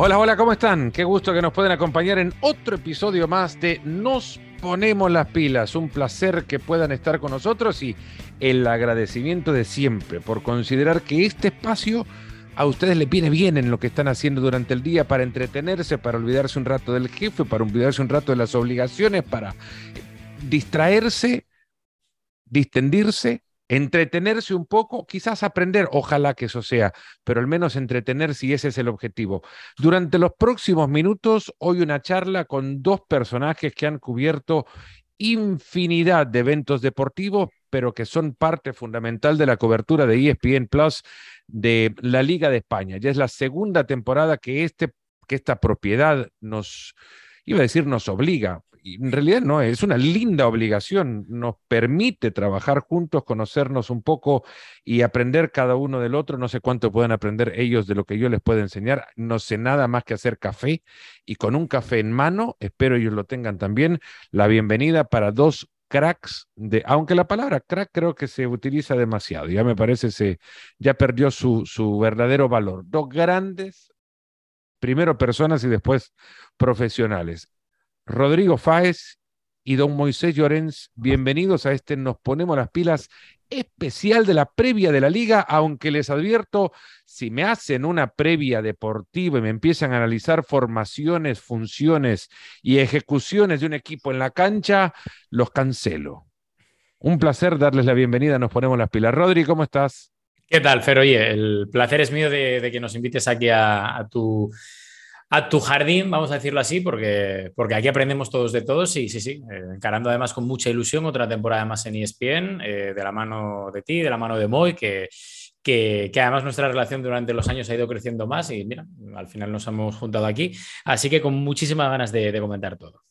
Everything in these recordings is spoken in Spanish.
Hola, hola, ¿cómo están? Qué gusto que nos pueden acompañar en otro episodio más de Nos ponemos las pilas. Un placer que puedan estar con nosotros y el agradecimiento de siempre por considerar que este espacio a ustedes les viene bien en lo que están haciendo durante el día para entretenerse, para olvidarse un rato del jefe, para olvidarse un rato de las obligaciones, para distraerse, distendirse entretenerse un poco, quizás aprender, ojalá que eso sea, pero al menos entretenerse y ese es el objetivo. Durante los próximos minutos, hoy una charla con dos personajes que han cubierto infinidad de eventos deportivos, pero que son parte fundamental de la cobertura de ESPN Plus de la Liga de España. Ya es la segunda temporada que, este, que esta propiedad nos, iba a decir, nos obliga, en realidad no, es una linda obligación, nos permite trabajar juntos, conocernos un poco y aprender cada uno del otro. No sé cuánto pueden aprender ellos de lo que yo les puedo enseñar. No sé nada más que hacer café y con un café en mano, espero ellos lo tengan también, la bienvenida para dos cracks de, aunque la palabra crack creo que se utiliza demasiado, ya me parece se ya perdió su, su verdadero valor. Dos grandes, primero personas y después profesionales. Rodrigo Fáez y don Moisés Llorens, bienvenidos a este Nos Ponemos las Pilas especial de la previa de la liga, aunque les advierto, si me hacen una previa deportiva y me empiezan a analizar formaciones, funciones y ejecuciones de un equipo en la cancha, los cancelo. Un placer darles la bienvenida, nos ponemos las pilas. Rodri, ¿cómo estás? ¿Qué tal, Fer? Oye, el placer es mío de, que nos invites aquí a tu a tu jardín, vamos a decirlo así, porque, porque aquí aprendemos todos de todos. Sí, sí, sí. Eh, encarando además con mucha ilusión otra temporada más en ESPN, eh, de la mano de ti, de la mano de Moy, que, que, además nuestra relación durante los años ha ido creciendo más y mira, al final nos hemos juntado aquí. Así que con muchísimas ganas de, comentar todo.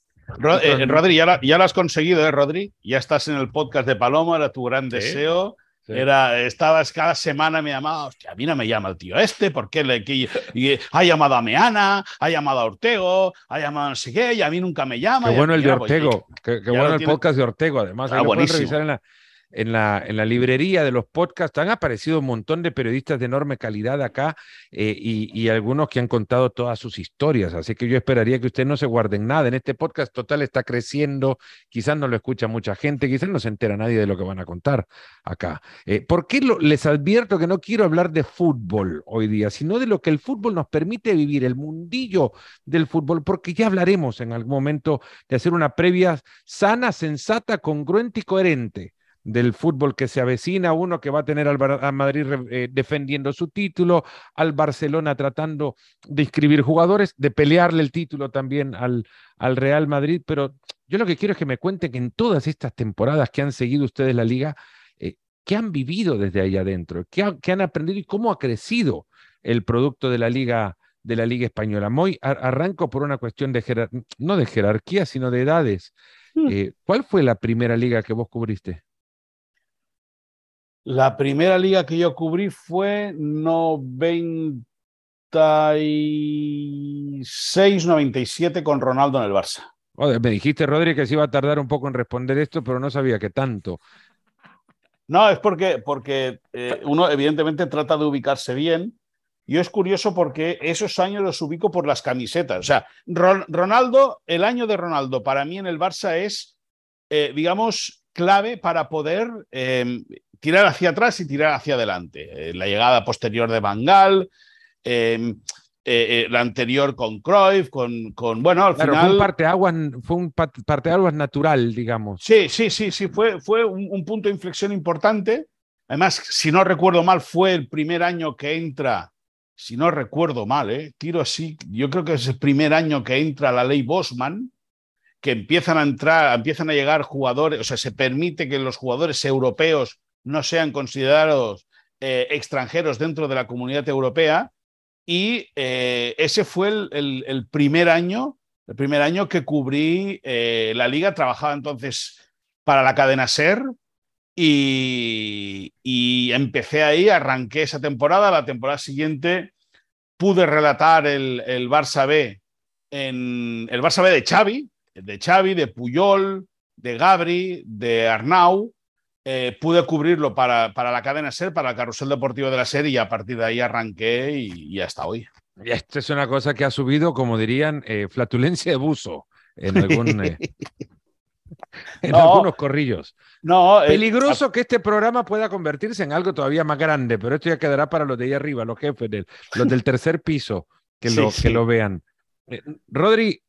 Eh, Rodri, ya, ya, lo has conseguido, ¿eh, Rodri? Ya estás en el podcast de Paloma, era tu gran deseo. Era, estabas cada semana me llamaba, hostia, a mí no me llama el tío este, ¿por qué le y, ha llamado a Meana, ha llamado a Ortego, ha llamado a no sé qué, y a mí nunca me llama. Qué bueno el de pues, Ortego, qué, bueno el podcast de Ortego, además. Ah, revisar en la, en la, en la librería de los podcasts han aparecido un montón de periodistas de enorme calidad acá eh, y, algunos que han contado todas sus historias. Así que yo esperaría que ustedes no se guarden nada. En este podcast total está creciendo, quizás no lo escucha mucha gente, quizás no se entera nadie de lo que van a contar acá. Eh, ¿Por qué les advierto que no quiero hablar de fútbol hoy día, sino de lo que el fútbol nos permite vivir, el mundillo del fútbol? Porque ya hablaremos en algún momento de hacer una previa sana, sensata, congruente y coherente del fútbol que se avecina, uno que va a tener al a Madrid eh, defendiendo su título, al Barcelona tratando de inscribir jugadores, de pelearle el título también al, al Real Madrid, pero yo lo que quiero es que me cuenten que en todas estas temporadas que han seguido ustedes la liga, eh, ¿qué han vivido desde ahí adentro? ¿Qué, han aprendido y cómo ha crecido el producto de la liga? de la Liga Española. Muy arranco por una cuestión de no de jerarquía, sino de edades. Mm. Eh, ¿Cuál fue la primera liga que vos cubriste? La primera liga que yo cubrí fue 96-97 con Ronaldo en el Barça. me dijiste, Rodri, que se iba a tardar un poco en responder esto, pero no sabía que tanto. No, es porque, porque eh, uno evidentemente trata de ubicarse bien. Yo es curioso porque esos años los ubico por las camisetas. O sea, Ronaldo, el año de Ronaldo para mí en el Barça es, eh, digamos, clave para poder em, tirar hacia atrás y tirar hacia adelante. Eh, la llegada posterior de Bangal, em, eh, eh, la anterior con Cruyff, con, con bueno, al final... Fue un parteaguas, fue un parteaguas natural, digamos. Sí, sí, sí, sí, fue, fue un, punto de inflexión importante. Además, si no recuerdo mal, fue el primer año que entra, si no recuerdo mal, ¿eh? tiro así, yo creo que es el primer año que entra la ley Bosman, que empiezan a entrar, empiezan a llegar jugadores, o sea, se permite que los jugadores europeos no sean considerados eh, extranjeros dentro de la comunidad europea. Y eh, ese fue el, primer año, el primer año que cubrí eh, la liga. Trabajaba entonces para la cadena SER y, empecé ahí, arranqué esa temporada. La temporada siguiente pude relatar el, el Barça B en el Barça B de Xavi, de Xavi, de Puyol, de Gabri, de Arnau, eh, pude cubrirlo para, para, la cadena SER, para el carrusel deportivo de la SER y a partir de ahí arranqué y, hasta hoy. Y esto es una cosa que ha subido, como dirían, eh, flatulencia de buzo en, algún, eh, en No. algunos corrillos. No, Peligroso que este programa pueda convertirse en algo todavía más grande, pero esto ya quedará para los de ahí arriba, los jefes, del- los del tercer piso, que, Sí, lo, sí. que lo vean. Rodri,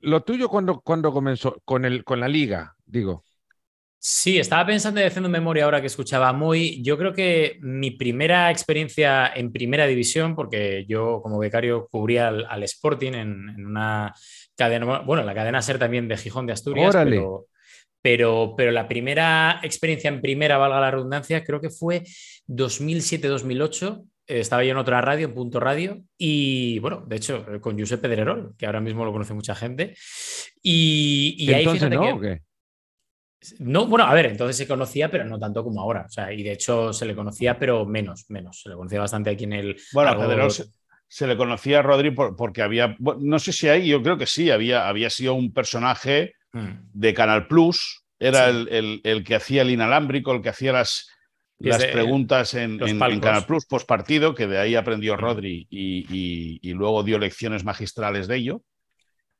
lo tuyo cuando, cuando comenzó con, el, con la liga, digo. Sí, estaba pensando y haciendo memoria ahora que escuchaba muy. Yo creo que mi primera experiencia en primera división, porque yo como becario cubría al, al Sporting en, en una cadena, bueno, la cadena SER también de Gijón de Asturias, Órale. pero, pero, pero la primera experiencia en primera, valga la redundancia, creo que fue 2007-2008. Eh, Estaba yo en otra radio, en Punto Radio, y bueno, de hecho, con Josep Pedrerol, que ahora mismo lo conoce mucha gente. Y, y ahí Entonces, fíjate ¿no? que-. No, bueno, a ver, entonces se conocía, pero no tanto como ahora. O sea, y de hecho se le conocía, pero menos, menos. Se le conocía bastante aquí en el. Bueno, a algo- Pedrerol se, se le conocía a Rodri por- porque había, bueno, no sé si ahí, yo creo que sí, había, había sido un personaje Mm. de Canal Plus, era Sí. el, el- el que hacía el inalámbrico, el que hacía las, las preguntas en, en-. Canal Plus post partido, que de ahí aprendió Mm. Rodri y, y- y luego dio lecciones magistrales de ello.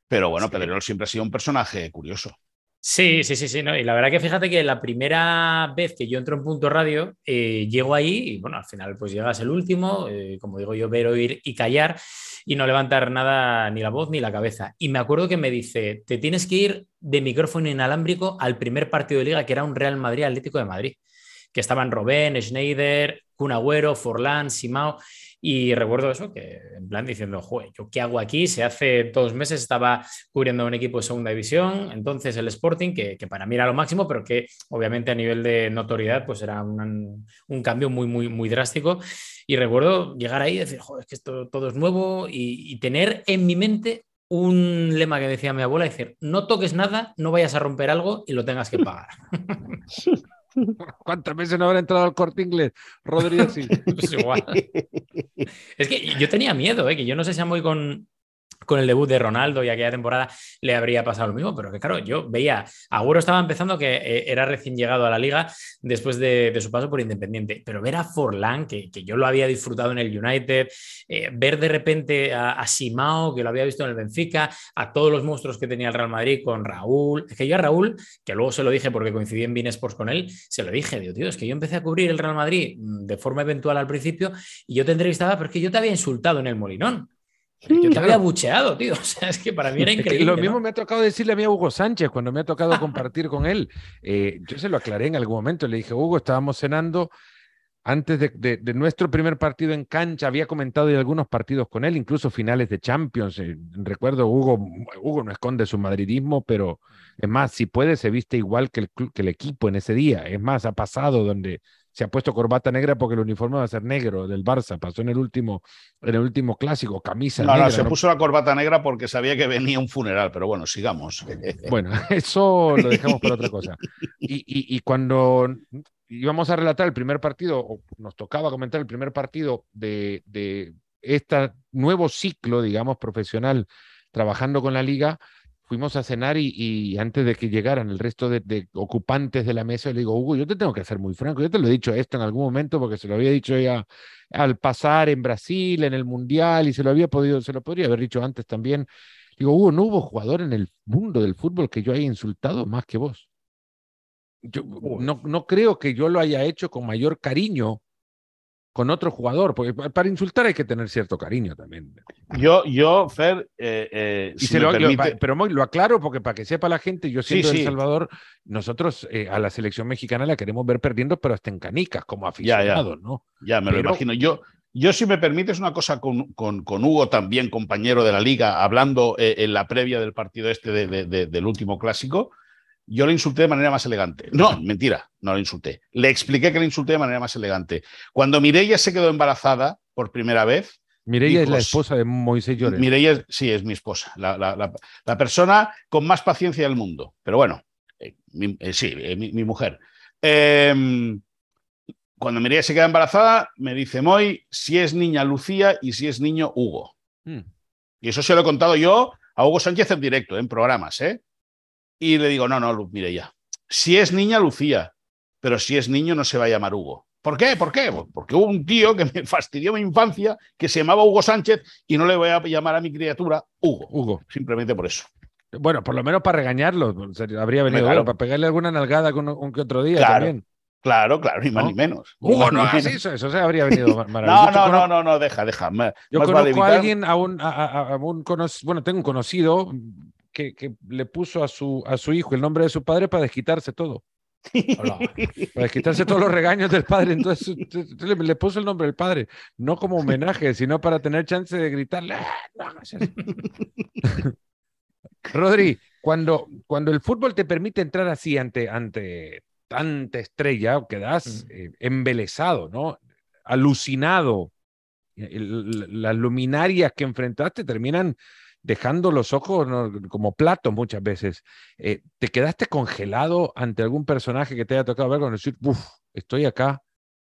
Pero bueno, Sí. Pedrerol siempre ha sido un personaje curioso. Sí, sí, sí, sí. ¿no? Y la verdad que fíjate que la primera vez que yo entro en Punto Radio, eh, llego ahí y bueno, al final pues llegas el último, eh, como digo yo, ver, oír y callar y no levantar nada, ni la voz ni la cabeza. Y me acuerdo que me dice, te tienes que ir de micrófono inalámbrico al primer partido de liga, que era un Real Madrid Atlético de Madrid, que estaban Robén, Schneider, Kun Agüero, Forlán, Simao. Y recuerdo eso, que en plan diciendo, joder, ¿yo qué hago aquí? Se hace dos meses estaba cubriendo un equipo de segunda división, entonces el Sporting, que, que para mí era lo máximo, pero que obviamente a nivel de notoriedad pues era un, un cambio muy, muy, muy drástico. Y recuerdo llegar ahí y decir, joder, es que esto todo es nuevo y, y tener en mi mente un lema que decía mi abuela, decir, no toques nada, no vayas a romper algo y lo tengas que pagar. ¿Cuántas veces no habrá entrado al corte inglés? Rodri así. Pues igual. Es que yo tenía miedo, ¿eh? que yo no sé si a muy con, con el debut de Ronaldo y aquella temporada le habría pasado lo mismo, pero que claro, yo veía, Agüero estaba empezando que eh, era recién llegado a la liga después de, su paso por Independiente, pero ver a Forlán, que, que yo lo había disfrutado en el United, eh, ver de repente a, a Simao, que lo había visto en el Benfica, a todos los monstruos que tenía el Real Madrid con Raúl, es que yo a Raúl, que luego se lo dije porque coincidí en Bein Sports con él, se lo dije, digo, tío, es que yo empecé a cubrir el Real Madrid mm, de forma eventual al principio y yo te entrevistaba porque yo te había insultado en el Molinón. Yo te había bucheado, tío. O sea, es que para mí era increíble. lo ¿no? mismo me ha tocado decirle a mí a Hugo Sánchez cuando me ha tocado compartir con él. Eh, yo se lo aclaré en algún momento. Le dije, Hugo, estábamos cenando antes de, de- de nuestro primer partido en cancha. Había comentado de algunos partidos con él, incluso finales de Champions. Eh, recuerdo, Hugo, Hugo no esconde su madridismo, pero es más, si puede, se viste igual que el, que el equipo en ese día. Es más, ha pasado donde se ha puesto corbata negra porque el uniforme va a ser negro del Barça. Pasó en el último, en el último clásico, camisa No, negra. no, se ¿no? puso la corbata negra porque sabía que venía un funeral, pero bueno, sigamos. Bueno, eso lo dejamos para otra cosa. Y, y- y cuando íbamos a relatar el primer partido, o nos tocaba comentar el primer partido de, de este nuevo ciclo, digamos, profesional, trabajando con la liga, fuimos a cenar y, y antes de que llegaran el resto de, de ocupantes de la mesa, le digo, Hugo, yo te tengo que ser muy franco, yo te lo he dicho esto en algún momento porque se lo había dicho ya al pasar en Brasil, en el Mundial, y se lo había podido, se lo podría haber dicho antes también. Digo, Hugo, no hubo jugador en el mundo del fútbol que yo haya insultado más que vos. Yo no, no creo que yo lo haya hecho con mayor cariño con otro jugador, porque pa- para insultar hay que tener cierto cariño también. Yo, yo, Fer, eh, eh, Y si se me lo, permite- pero lo aclaro porque para que sepa la gente, yo Sí, siendo de sí. El Salvador, nosotros eh, a la selección mexicana la queremos ver perdiendo, pero hasta en canicas, como Ya, ya. aficionados, ¿no? Ya, me lo imagino. Yo, yo, si me permites una cosa con, con- con Hugo, también compañero de la liga, hablando eh, en la previa del partido este de- de- de- del último clásico, yo le insulté de manera más elegante. No, mentira, no le insulté. Le expliqué que le insulté de manera más elegante. Cuando Mireia se quedó embarazada por primera vez, Mireia es la esposa de Moisés Llorens. Mireia sí es mi esposa, la, la- la- la persona con más paciencia del mundo. Pero bueno, eh, mi- eh, sí, eh, mi, mi mujer. Eh, cuando Mireia se queda embarazada, me dice Moy si es niña Lucía y si es niño Hugo. Mm. Y eso se lo he contado yo a Hugo Sánchez en directo, en programas, ¿eh? Y le digo, no, no, Lu- Mireia, si es niña Lucía, pero si es niño no se va a llamar Hugo. ¿Por qué? ¿Por qué? Porque hubo un tío que me fastidió mi infancia que se llamaba Hugo Sánchez y no le voy a llamar a mi criatura Hugo. Hugo. Simplemente por eso. Bueno, por lo menos para regañarlo. Habría venido Claro. para pegarle alguna nalgada con un que otro día Claro. también. Claro, claro, ni más ¿No? ni menos. Hugo, no hagas menos. eso, eso se habría venido mar- No, maravilloso. no, no, cono- no, no, deja, deja. Yo más vale conozco a alguien, a un, a, un bueno, tengo un conocido que, que le puso a su, a su hijo el nombre de su padre para desquitarse todo. Hola. Para desquitarse todos los regaños del padre. Entonces, le, le puso el nombre del padre, no como homenaje, sino para tener chance de gritarle. "Ah, no hagas eso". Rodri, cuando, cuando el fútbol te permite entrar así ante, ante tanta estrella, quedas eh, embelesado, ¿no? Alucinado. El- las luminarias que enfrentaste terminan dejando los ojos ¿no? como platos muchas veces. Eh, ¿Te quedaste congelado ante algún personaje que te haya tocado ver con decir, uff, estoy acá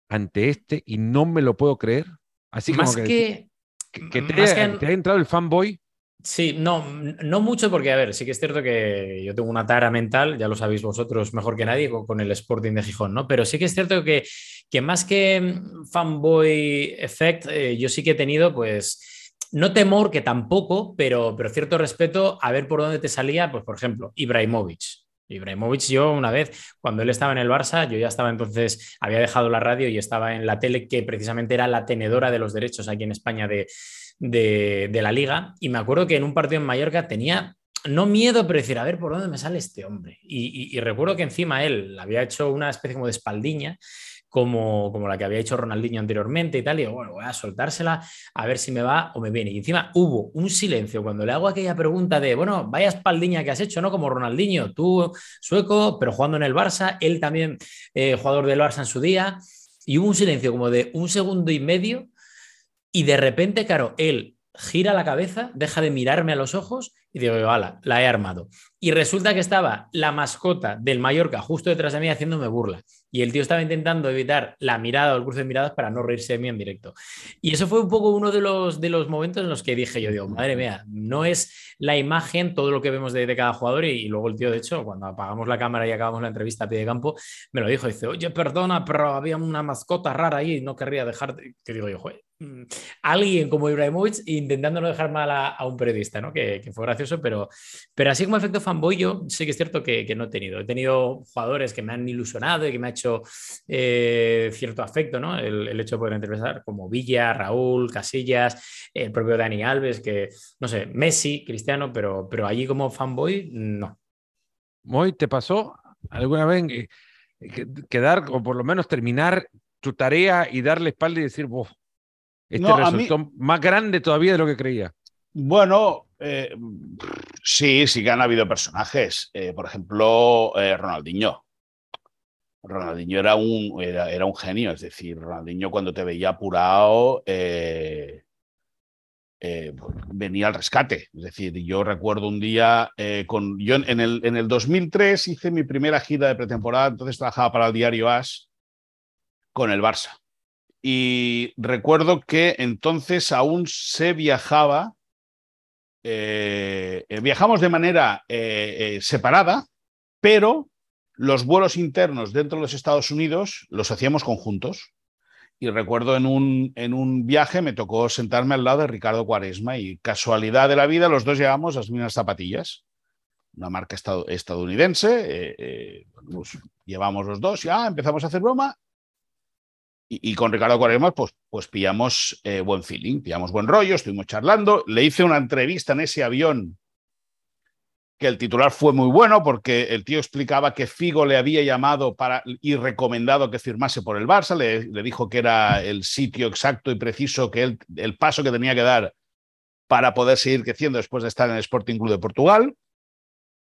ante este y no me lo puedo creer? Así como más que, que, que- que te, más haya, que- te haya entrado el fanboy. Sí, no, no mucho porque, a ver, sí que es cierto que yo tengo una tara mental, ya lo sabéis vosotros mejor que nadie, con, con el Sporting de Gijón, ¿no? Pero sí que es cierto que, que más que mm, fanboy effect, eh, yo sí que he tenido, pues, no temor, que tampoco, pero, pero cierto respeto a ver por dónde te salía, pues, por ejemplo, Ibrahimovic. Ibrahimovic, yo una vez, cuando él estaba en el Barça, yo ya estaba entonces, había dejado la radio y estaba en la tele, que precisamente era la tenedora de los derechos aquí en España de, de, la liga. Y me acuerdo que en un partido en Mallorca tenía, no miedo, pero decir, a ver por dónde me sale este hombre. Y, y- y recuerdo que encima él había hecho una especie como de espaldiña. Como, como la que había hecho Ronaldinho anteriormente y tal, y digo, bueno, voy a soltársela a ver si me va o me viene. Y encima hubo un silencio cuando le hago aquella pregunta de, bueno, vaya espaldiña que has hecho, ¿no? Como Ronaldinho, tú sueco, pero jugando en el Barça, él también eh, jugador del Barça en su día, y hubo un silencio como de un segundo y medio y de repente, claro, él gira la cabeza, deja de mirarme a los ojos y digo, ala, la he armado. Y resulta que estaba la mascota del Mallorca justo detrás de mí haciéndome burla. Y el tío estaba intentando evitar la mirada o el cruce de miradas para no reírse de mí en directo. Y eso fue un poco uno de los, de los momentos en los que dije yo, digo, madre mía, no es la imagen, todo lo que vemos de, de cada jugador. Y, y luego el tío, de hecho, cuando apagamos la cámara y acabamos la entrevista a pie de campo, me lo dijo, dice, oye, perdona, pero había una mascota rara ahí y no querría dejarte. Que digo yo, joder, alguien como Ibrahimovic intentando no dejar mal a, un periodista, ¿no? Que, fue gracioso, pero, pero así como efecto fanboy, yo sí que es cierto que, no he tenido. He tenido jugadores que me han ilusionado y que me ha hecho eh, cierto afecto, ¿no? El, hecho de poder entrevistar como Villa, Raúl, Casillas, el propio Dani Alves, que, no sé, Messi, Cristiano, pero, pero allí como fanboy, no. Moy, ¿te pasó alguna vez eh, que- quedar o por lo menos terminar tu tarea y darle espalda y decir, "Buf, este No, mí- más grande todavía de lo que creía? Bueno, eh, sí, sí que han habido personajes. Eh, por ejemplo, eh, Ronaldinho. Ronaldinho era un, era, era un genio, es decir, Ronaldinho cuando te veía apurado eh, venía al rescate. Es decir, yo recuerdo un día, con, yo en el, en el 2003 hice mi primera gira de pretemporada, entonces trabajaba para el diario AS con el Barça. Y recuerdo que entonces aún se viajaba eh, eh, viajamos de manera eh, separada, pero los vuelos internos dentro de los Estados Unidos los hacíamos conjuntos. Y recuerdo en un, en un viaje me tocó sentarme al lado de Ricardo Cuaresma y casualidad de la vida los dos llevamos las mismas zapatillas, una marca estad- estadounidense, pues, llevamos los dos y empezamos a hacer broma y, y con Ricardo Cuaresma, pues, pues pillamos eh, buen feeling, pillamos buen rollo, estuvimos charlando. Le hice una entrevista en ese avión que el titular fue muy bueno porque el tío explicaba que Figo le había llamado para, y recomendado que firmase por el Barça, le, le dijo que era el sitio exacto y preciso, que él, el paso que tenía que dar para poder seguir creciendo después de estar en el Sporting Club de Portugal.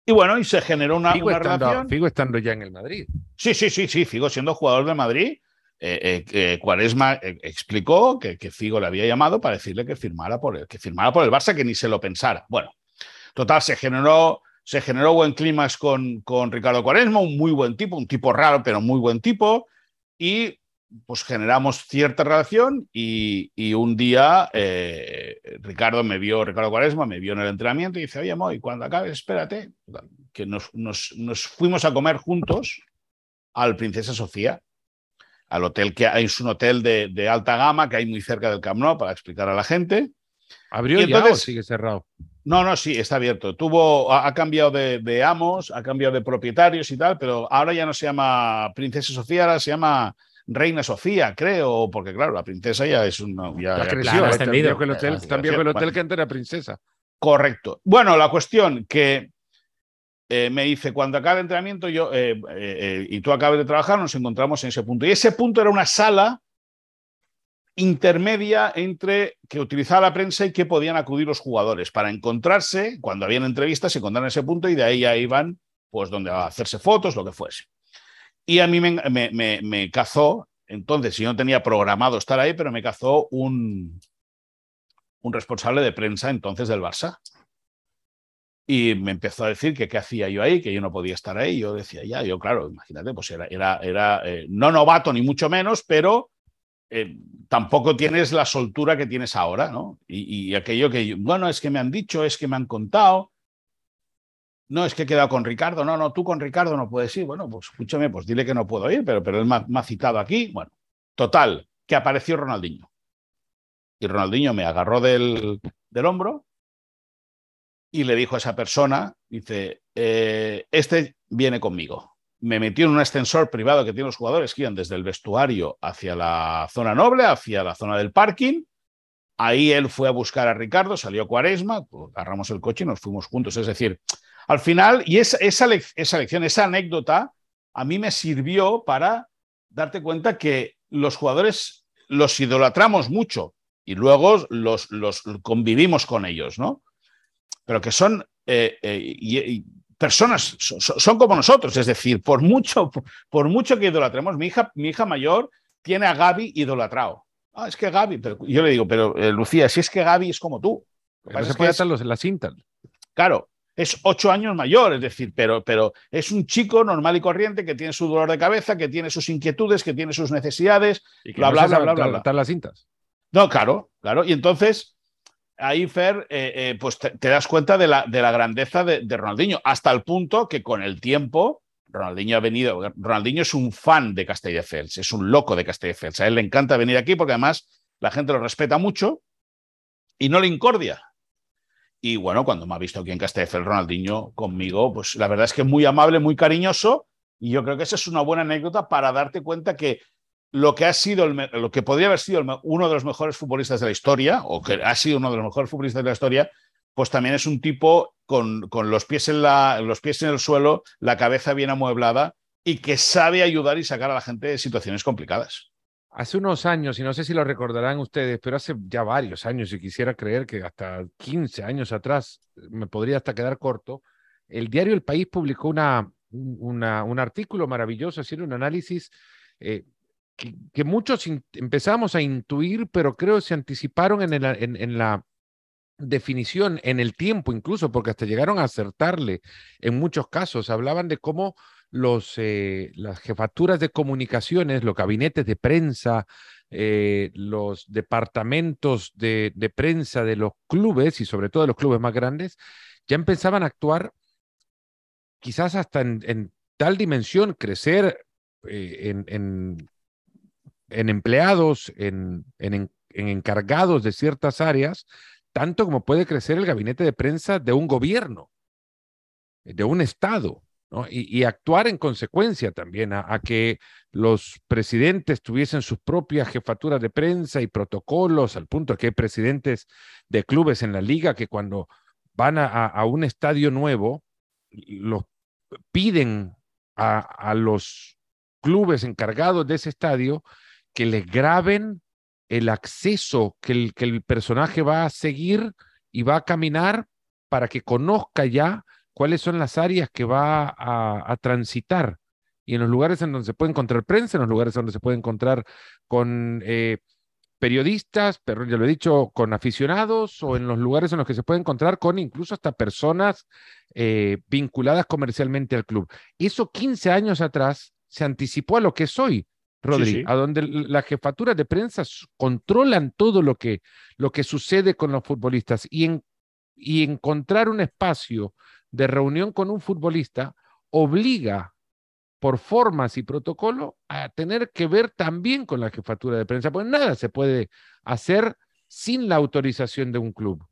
Y bueno, y se generó una, Figo una estando, relación. Figo estando ya en el Madrid. Sí, sí, sí, sí, Figo siendo jugador de Madrid. Eh, eh, Cuaresma eh, explicó que, Figo le había llamado para decirle que firmara por el, que firmara por el Barça, que ni se lo pensara. Bueno, total, se generó, se generó buen clima con, con Ricardo Cuaresma, un muy buen tipo, un tipo raro, pero muy buen tipo. Y pues generamos cierta relación y, y un día eh, Ricardo me vio, Ricardo Cuaresma me vio en el entrenamiento y dice, oye, Moy, cuando acabes, espérate, que nos, nos, nos fuimos a comer juntos al Princesa Sofía. Al hotel que hay, es un hotel de, de, alta gama que hay muy cerca del Camp Nou para explicar a la gente. ¿Abrió y ya o sigue cerrado? No, no, sí, está abierto. Tuvo, ha, ha cambiado de, de, amos, ha cambiado de propietarios y tal, pero ahora ya no se llama Princesa Sofía, ahora se llama Reina Sofía, creo, porque claro, la princesa ya es una. Ya, ya creció, claro, está viejo el hotel, está viejo el hotel que antes era princesa. Correcto. Bueno, la cuestión que eh, me dice, cuando acabe el entrenamiento yo, eh, eh, y tú acabes de trabajar, nos encontramos en ese punto. Y ese punto era una sala intermedia entre que utilizaba la prensa y que podían acudir los jugadores para encontrarse, cuando habían entrevistas, se encontraban en ese punto y de ahí ya iban, pues, donde a hacerse fotos, lo que fuese. Y a mí me cazó, entonces, yo no tenía programado estar ahí, pero me cazó un, un responsable de prensa entonces del Barça. Y me empezó a decir que qué hacía yo ahí, que yo no podía estar ahí. Yo decía, ya, yo claro, imagínate, pues era, era, era eh, no novato ni mucho menos, pero eh, tampoco tienes la soltura que tienes ahora, ¿no? Y, aquello que, bueno, es que me han dicho, es que me han contado. No, es que he quedado con Ricardo. No, no, tú con Ricardo no puedes ir. Bueno, pues escúchame, pues dile que no puedo ir, pero, pero él me ha, me ha citado aquí. Bueno, total, que apareció Ronaldinho. Y Ronaldinho me agarró del, del hombro y le dijo a esa persona, dice, eh, este viene conmigo. Me metió en un ascensor privado que tienen los jugadores que iban desde el vestuario hacia la zona noble, hacia la zona del parking. Ahí él fue a buscar a Ricardo, salió Cuaresma, pues, agarramos el coche y nos fuimos juntos. Es decir, al final, y esa, esa, esa lección, esa anécdota, a mí me sirvió para darte cuenta que los jugadores los idolatramos mucho y luego los, los convivimos con ellos, ¿no? Pero que son eh, eh, y, y personas, son, son, como nosotros, es decir, por mucho, por mucho que idolatremos, mi hija, mi hija mayor tiene a Gaby idolatrado. Ah, es que Gaby, pero yo le digo, pero eh, Lucía, si es que Gaby es como tú. No se puede atar la cinta. Claro, es ocho años mayor, es decir, pero, pero es un chico normal y corriente que tiene su dolor de cabeza, que tiene sus inquietudes, que tiene sus necesidades, y que bla, no bla, bla, bla, bla, bla. las cintas. No, claro, claro. Y entonces, ahí, Fer, eh, eh, pues te, das cuenta de la, de la grandeza de, de, Ronaldinho, hasta el punto que con el tiempo, Ronaldinho ha venido, Ronaldinho es un fan de Castelldefels, es un loco de Castelldefels. A él le encanta venir aquí porque además la gente lo respeta mucho y no le incordia. Y bueno, cuando me ha visto aquí en Castelldefels, Ronaldinho conmigo, pues la verdad es que muy amable, muy cariñoso. Y yo creo que esa es una buena anécdota para darte cuenta que lo que ha sido, el, lo que podría haber sido el, uno de los mejores futbolistas de la historia, o que ha sido uno de los mejores futbolistas de la historia, pues también es un tipo con, con los, pies en la, los pies en el suelo, la cabeza bien amueblada y que sabe ayudar y sacar a la gente de situaciones complicadas. Hace unos años, y no sé si lo recordarán ustedes, pero hace ya varios años, y quisiera creer que hasta 15 años atrás, me podría hasta quedar corto, el diario El País publicó una, una un artículo maravilloso, haciendo un análisis eh, que, muchos empezamos a intuir, pero creo que se anticiparon en, la definición, en el tiempo incluso, porque hasta llegaron a acertarle en muchos casos. Hablaban de cómo los, eh, las jefaturas de comunicaciones, los gabinetes de prensa, eh, los departamentos de, prensa de los clubes y sobre todo de los clubes más grandes, ya empezaban a actuar quizás hasta en, tal dimensión, crecer eh, en, en, empleados, en, en encargados de ciertas áreas, tanto como puede crecer el gabinete de prensa de un gobierno, de un Estado. ¿no? Y, actuar en consecuencia también a, a, que los presidentes tuviesen sus propias jefaturas de prensa y protocolos, al punto que hay presidentes de clubes en la liga que cuando van a, a un estadio nuevo, los piden a, a, los clubes encargados de ese estadio que les graben el acceso que el, que el personaje va a seguir y va a caminar para que conozca ya cuáles son las áreas que va a, a, transitar y en los lugares en donde se puede encontrar prensa, en los lugares donde se puede encontrar con eh, periodistas, pero ya lo he dicho, con aficionados o en los lugares en los que se puede encontrar con incluso hasta personas eh, vinculadas comercialmente al club. Eso 15 años atrás se anticipó a lo que es hoy. Rodri, sí, sí. a donde las jefaturas de prensa controlan todo lo que, lo que sucede con los futbolistas y, en, y encontrar un espacio de reunión con un futbolista obliga por formas y protocolo a tener que ver también con la jefatura de prensa, pues nada se puede hacer sin la autorización de un club.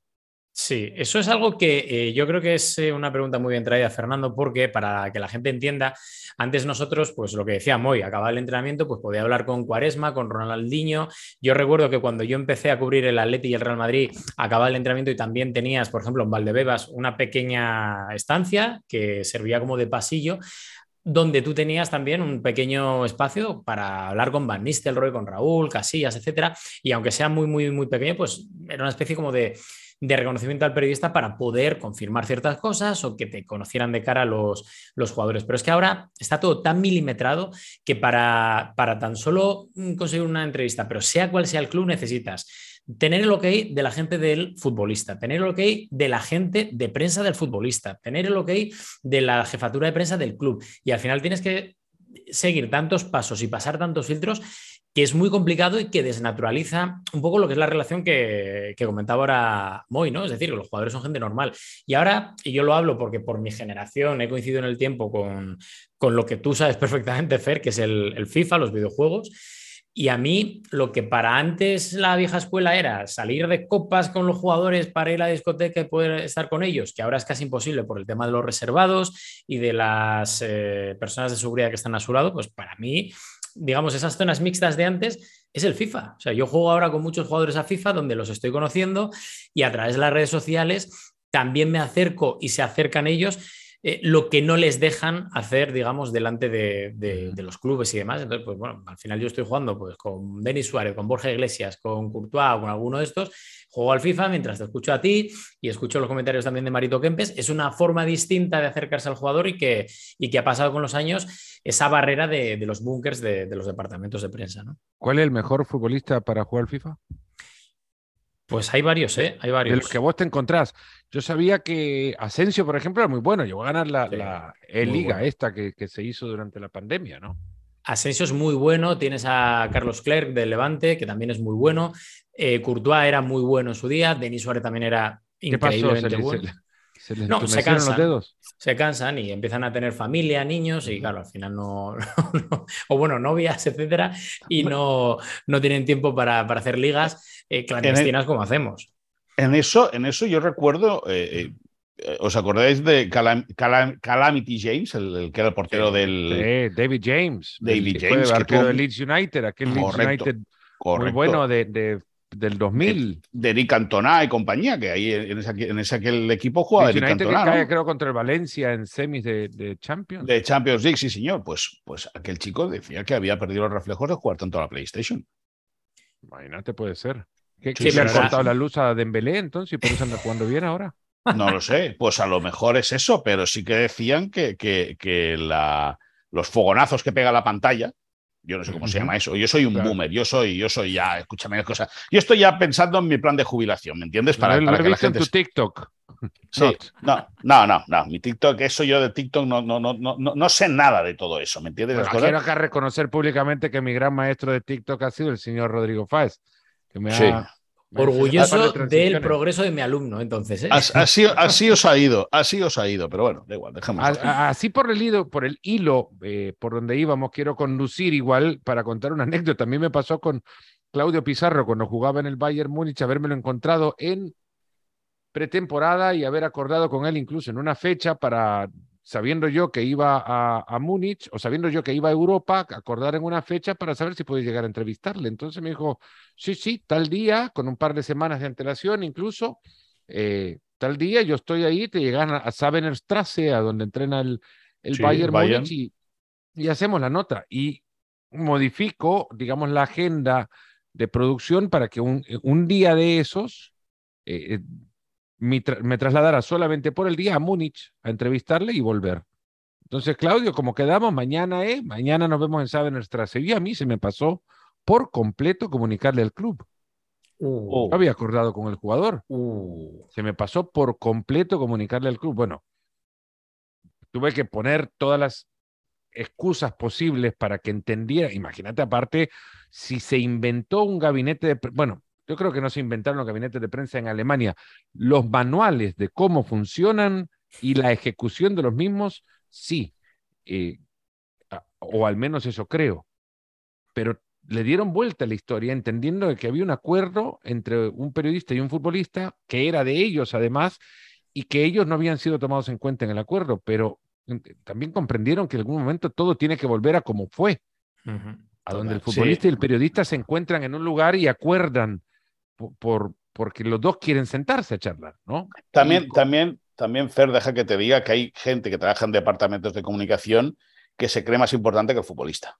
Sí, eso es algo que eh, yo creo que es eh, una pregunta muy bien traída, Fernando, porque para que la gente entienda, antes nosotros, pues lo que decía Moy, acababa el entrenamiento, pues podía hablar con Cuaresma, con Ronaldinho. Yo recuerdo que cuando yo empecé a cubrir el Atleti y el Real Madrid, acababa el entrenamiento y también tenías, por ejemplo, en Valdebebas, una pequeña estancia que servía como de pasillo donde tú tenías también un pequeño espacio para hablar con Van Nistelrooy, con Raúl, Casillas, etcétera, y aunque sea muy, muy, muy pequeño, pues era una especie como de, de reconocimiento al periodista para poder confirmar ciertas cosas o que te conocieran de cara los, los jugadores. Pero es que ahora está todo tan milimetrado que para, para tan solo conseguir una entrevista, pero sea cual sea el club, necesitas tener el ok de la gente del futbolista, tener el ok de la gente de prensa del futbolista, tener el ok de la jefatura de prensa del club. Y al final tienes que seguir tantos pasos y pasar tantos filtros que es muy complicado y que desnaturaliza un poco lo que es la relación que, comentaba ahora Moy, ¿no? Es decir, los jugadores son gente normal. Y ahora, y yo lo hablo porque por mi generación he coincidido en el tiempo con, lo que tú sabes perfectamente, Fer, que es el, el FIFA, los videojuegos. Y a mí, lo que para antes la vieja escuela era salir de copas con los jugadores para ir a la discoteca y poder estar con ellos, que ahora es casi imposible por el tema de los reservados y de las eh, personas de seguridad que están a su lado, pues para mí, digamos, esas zonas mixtas de antes es el FIFA. O sea, yo juego ahora con muchos jugadores a FIFA donde los estoy conociendo y a través de las redes sociales también me acerco y se acercan ellos eh, lo que no les dejan hacer, digamos, delante de, los clubes y demás. Entonces, pues bueno, al final yo estoy jugando pues, con Denis Suárez, con Borja Iglesias, con Courtois o con alguno de estos. Juego al FIFA mientras te escucho a ti y escucho los comentarios también de Marito Kempes. Es una forma distinta de acercarse al jugador y que, y que ha pasado con los años esa barrera de, los búnkers de, los departamentos de prensa. ¿no? ¿Cuál es el mejor futbolista para jugar al FIFA? Pues hay varios, ¿eh? Hay varios. De los que vos te encontrás. Yo sabía que Asensio, por ejemplo, era muy bueno. Llegó a ganar la, liga esta que, se hizo durante la pandemia, ¿no? Asensio es muy bueno. Tienes a Carlos Clerc del Levante, que también es muy bueno. Eh, Courtois era muy bueno en su día. Denis Suárez también era increíblemente bueno. ¿Se no, se cansan, los dedos? Se cansan y empiezan a tener familia, niños y claro, al final no, o bueno, novias, etcétera, y no, no tienen tiempo para, hacer ligas eh, clandestinas como hacemos. En eso, en eso yo recuerdo, eh, eh, ¿os acordáis de Calamity James, el, que era el portero del... David James. David James. Fue arquero de Leeds United, aquel Leeds United muy bueno de del 2000. De, Eric Cantona y compañía, que ahí en ese, en ese aquel equipo jugaba Eric Cantona. Que cae, creo, contra el Valencia en semis de, Champions. De Champions League, sí, señor. Pues, pues aquel chico decía que había perdido los reflejos de jugar tanto a la PlayStation. Imagínate, puede ser. ¿Qué, le ha cortado la luz a Dembélé entonces y por eso anda jugando bien ahora? No lo sé, pues a lo mejor es eso, pero sí que decían que, que, que la, los fogonazos que pega la pantalla, yo no sé cómo se llama eso. Yo soy un boomer, yo soy, yo soy ya, escúchame cosa. Yo estoy ya pensando en mi plan de jubilación, ¿me entiendes? Para, para que la gente. En tu TikTok. Sí, no, no, no, no, mi TikTok, eso yo de TikTok no, no, no, no, no sé nada de todo eso, ¿me entiendes? Bueno, quiero acá reconocer públicamente que mi gran maestro de TikTok ha sido el señor Rodrigo Fáez, que me sí. Orgulloso del progreso de mi alumno, entonces. ¿eh? Así, así, os ha ido, así os ha ido, pero bueno, da igual, dejamos. Así por el hilo, por el hilo eh, por donde íbamos, quiero conducir igual para contar una anécdota. También me pasó con Claudio Pizarro cuando jugaba en el Bayern Múnich, habérmelo encontrado en pretemporada y haber acordado con él incluso en una fecha para sabiendo yo que iba a, a, Múnich o sabiendo yo que iba a Europa, acordar en una fecha para saber si podía llegar a entrevistarle. Entonces me dijo, sí, sí, tal día, con un par de semanas de antelación incluso, eh, tal día yo estoy ahí, te llegan a, a Strasse, a donde entrena el, el Bayern, Múnich, y, y, hacemos la nota. Y modifico, digamos, la agenda de producción para que un, un día de esos... Eh, me, trasladara solamente por el día a Múnich a entrevistarle y volver. Entonces, Claudio, como quedamos, mañana, ¿eh? Mañana nos vemos en Sabenerstrasse. Y a mí se me pasó por completo comunicarle al club. Uh. había acordado con el jugador. Uh. Se me pasó por completo comunicarle al club. Bueno, tuve que poner todas las excusas posibles para que entendiera. Imagínate, aparte, si se inventó un gabinete de. Bueno, yo creo que no se inventaron los gabinetes de prensa en Alemania. Los manuales de cómo funcionan y la ejecución de los mismos, sí. Eh, o al menos eso creo. Pero le dieron vuelta a la historia entendiendo que había un acuerdo entre un periodista y un futbolista que era de ellos además y que ellos no habían sido tomados en cuenta en el acuerdo, pero también comprendieron que en algún momento todo tiene que volver a como fue, a donde el futbolista y el periodista se encuentran en un lugar y acuerdan por, porque los dos quieren sentarse a charlar, ¿no? También, también, también, Fer, deja que te diga que hay gente que trabaja en departamentos de comunicación que se cree más importante que el futbolista.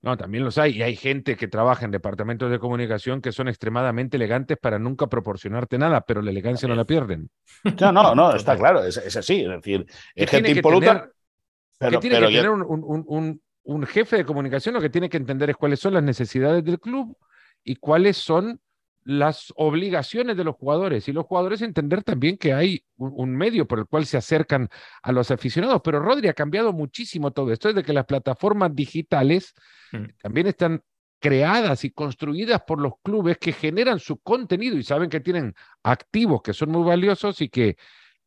No, también los hay. Y hay gente que trabaja en departamentos de comunicación que son extremadamente elegantes para nunca proporcionarte nada, pero la elegancia no la pierden. No, no, no, está claro, es, así. Es decir, es gente impoluta. pero, tiene que tener un, un, jefe de comunicación lo que tiene que entender es cuáles son las necesidades del club y cuáles son las obligaciones de los jugadores y los jugadores entender también que hay un, medio por el cual se acercan a los aficionados. Pero Rodri ha cambiado muchísimo todo esto, de que las plataformas digitales mm. también están creadas y construidas por los clubes que generan su contenido y saben que tienen activos que son muy valiosos y que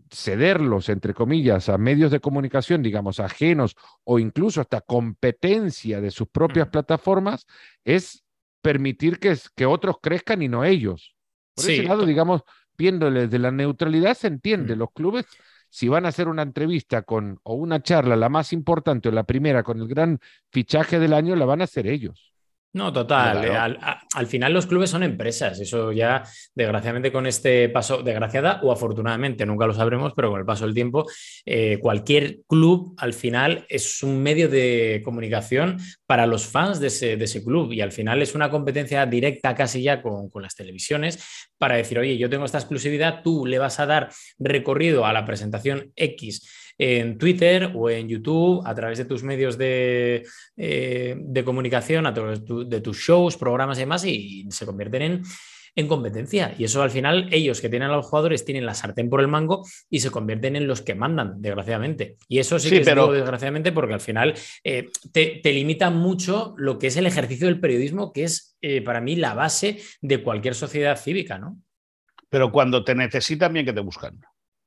cederlos, entre comillas, a medios de comunicación, digamos, ajenos o incluso hasta competencia de sus propias mm. plataformas, es permitir que, que otros crezcan y no ellos. Por ese lado, digamos, viéndole de la neutralidad se entiende, mm. los clubes si van a hacer una entrevista con o una charla, la más importante o la primera con el gran fichaje del año, la van a hacer ellos. No, total. Eh, al, final los clubes son empresas. Eso ya, desgraciadamente, con este paso, desgraciada o afortunadamente, nunca lo sabremos, pero con el paso del tiempo, eh, cualquier club al final es un medio de comunicación para los fans de ese, club y al final es una competencia directa casi ya con, con las televisiones para decir, oye, yo tengo esta exclusividad, tú le vas a dar recorrido a la presentación X en Twitter o en YouTube, a través de tus medios de, eh, de comunicación, a través de, tus shows, programas y demás, y se convierten en, en competencia. Y eso al final, ellos que tienen a los jugadores tienen la sartén por el mango y se convierten en los que mandan, desgraciadamente. Y eso sí, que es pero... desgraciadamente, porque al final eh, te, limita mucho lo que es el ejercicio del periodismo, que es eh, para mí la base de cualquier sociedad cívica, ¿no? Pero cuando te necesitan, bien que te buscan.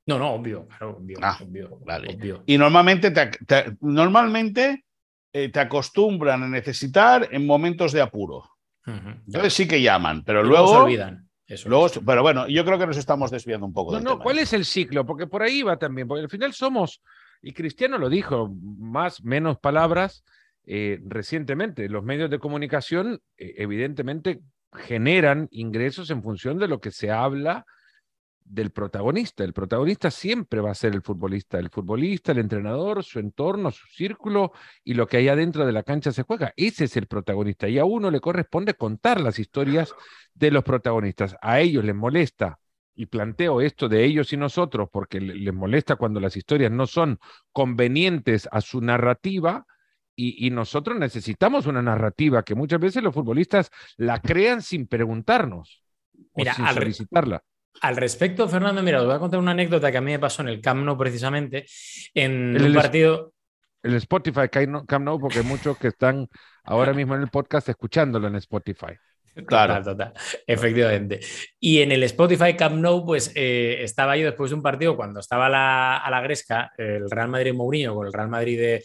No, no, obvio, claro, obvio. Ah, y normalmente te, normalmente, eh, te acostumbran a necesitar en momentos de apuro. Entonces sí que llaman, pero luego, se olvidan. luego, pero bueno, yo creo que nos estamos desviando un poco. No, no, ¿cuál es el ciclo? Porque por ahí va también, porque al final somos, y Cristiano lo dijo, más, menos palabras, eh, recientemente, los medios de comunicación eh, evidentemente generan ingresos en función de lo que se habla del protagonista. El protagonista siempre va a ser el futbolista. El futbolista, el entrenador, su entorno, su círculo y lo que hay adentro de la cancha se juega. Ese es el protagonista. Y a uno le corresponde contar las historias de los protagonistas. A ellos les molesta. Y planteo esto de ellos y nosotros porque les molesta cuando las historias no son convenientes a su narrativa, y, nosotros necesitamos una narrativa que muchas veces los futbolistas la crean sin preguntarnos Mira, sin solicitarla. Al respecto, Fernando, mira, os voy a contar una anécdota que a mí me pasó en el Camp Nou precisamente, en el, un partido... El Spotify Camp Nou, porque hay muchos que están ahora mismo en el podcast escuchándolo en Spotify. Claro, total, efectivamente. Y en el Spotify Camp Nou, pues eh, estaba yo después de un partido, cuando estaba a la Gresca, el Real Madrid Mourinho con el Real Madrid de,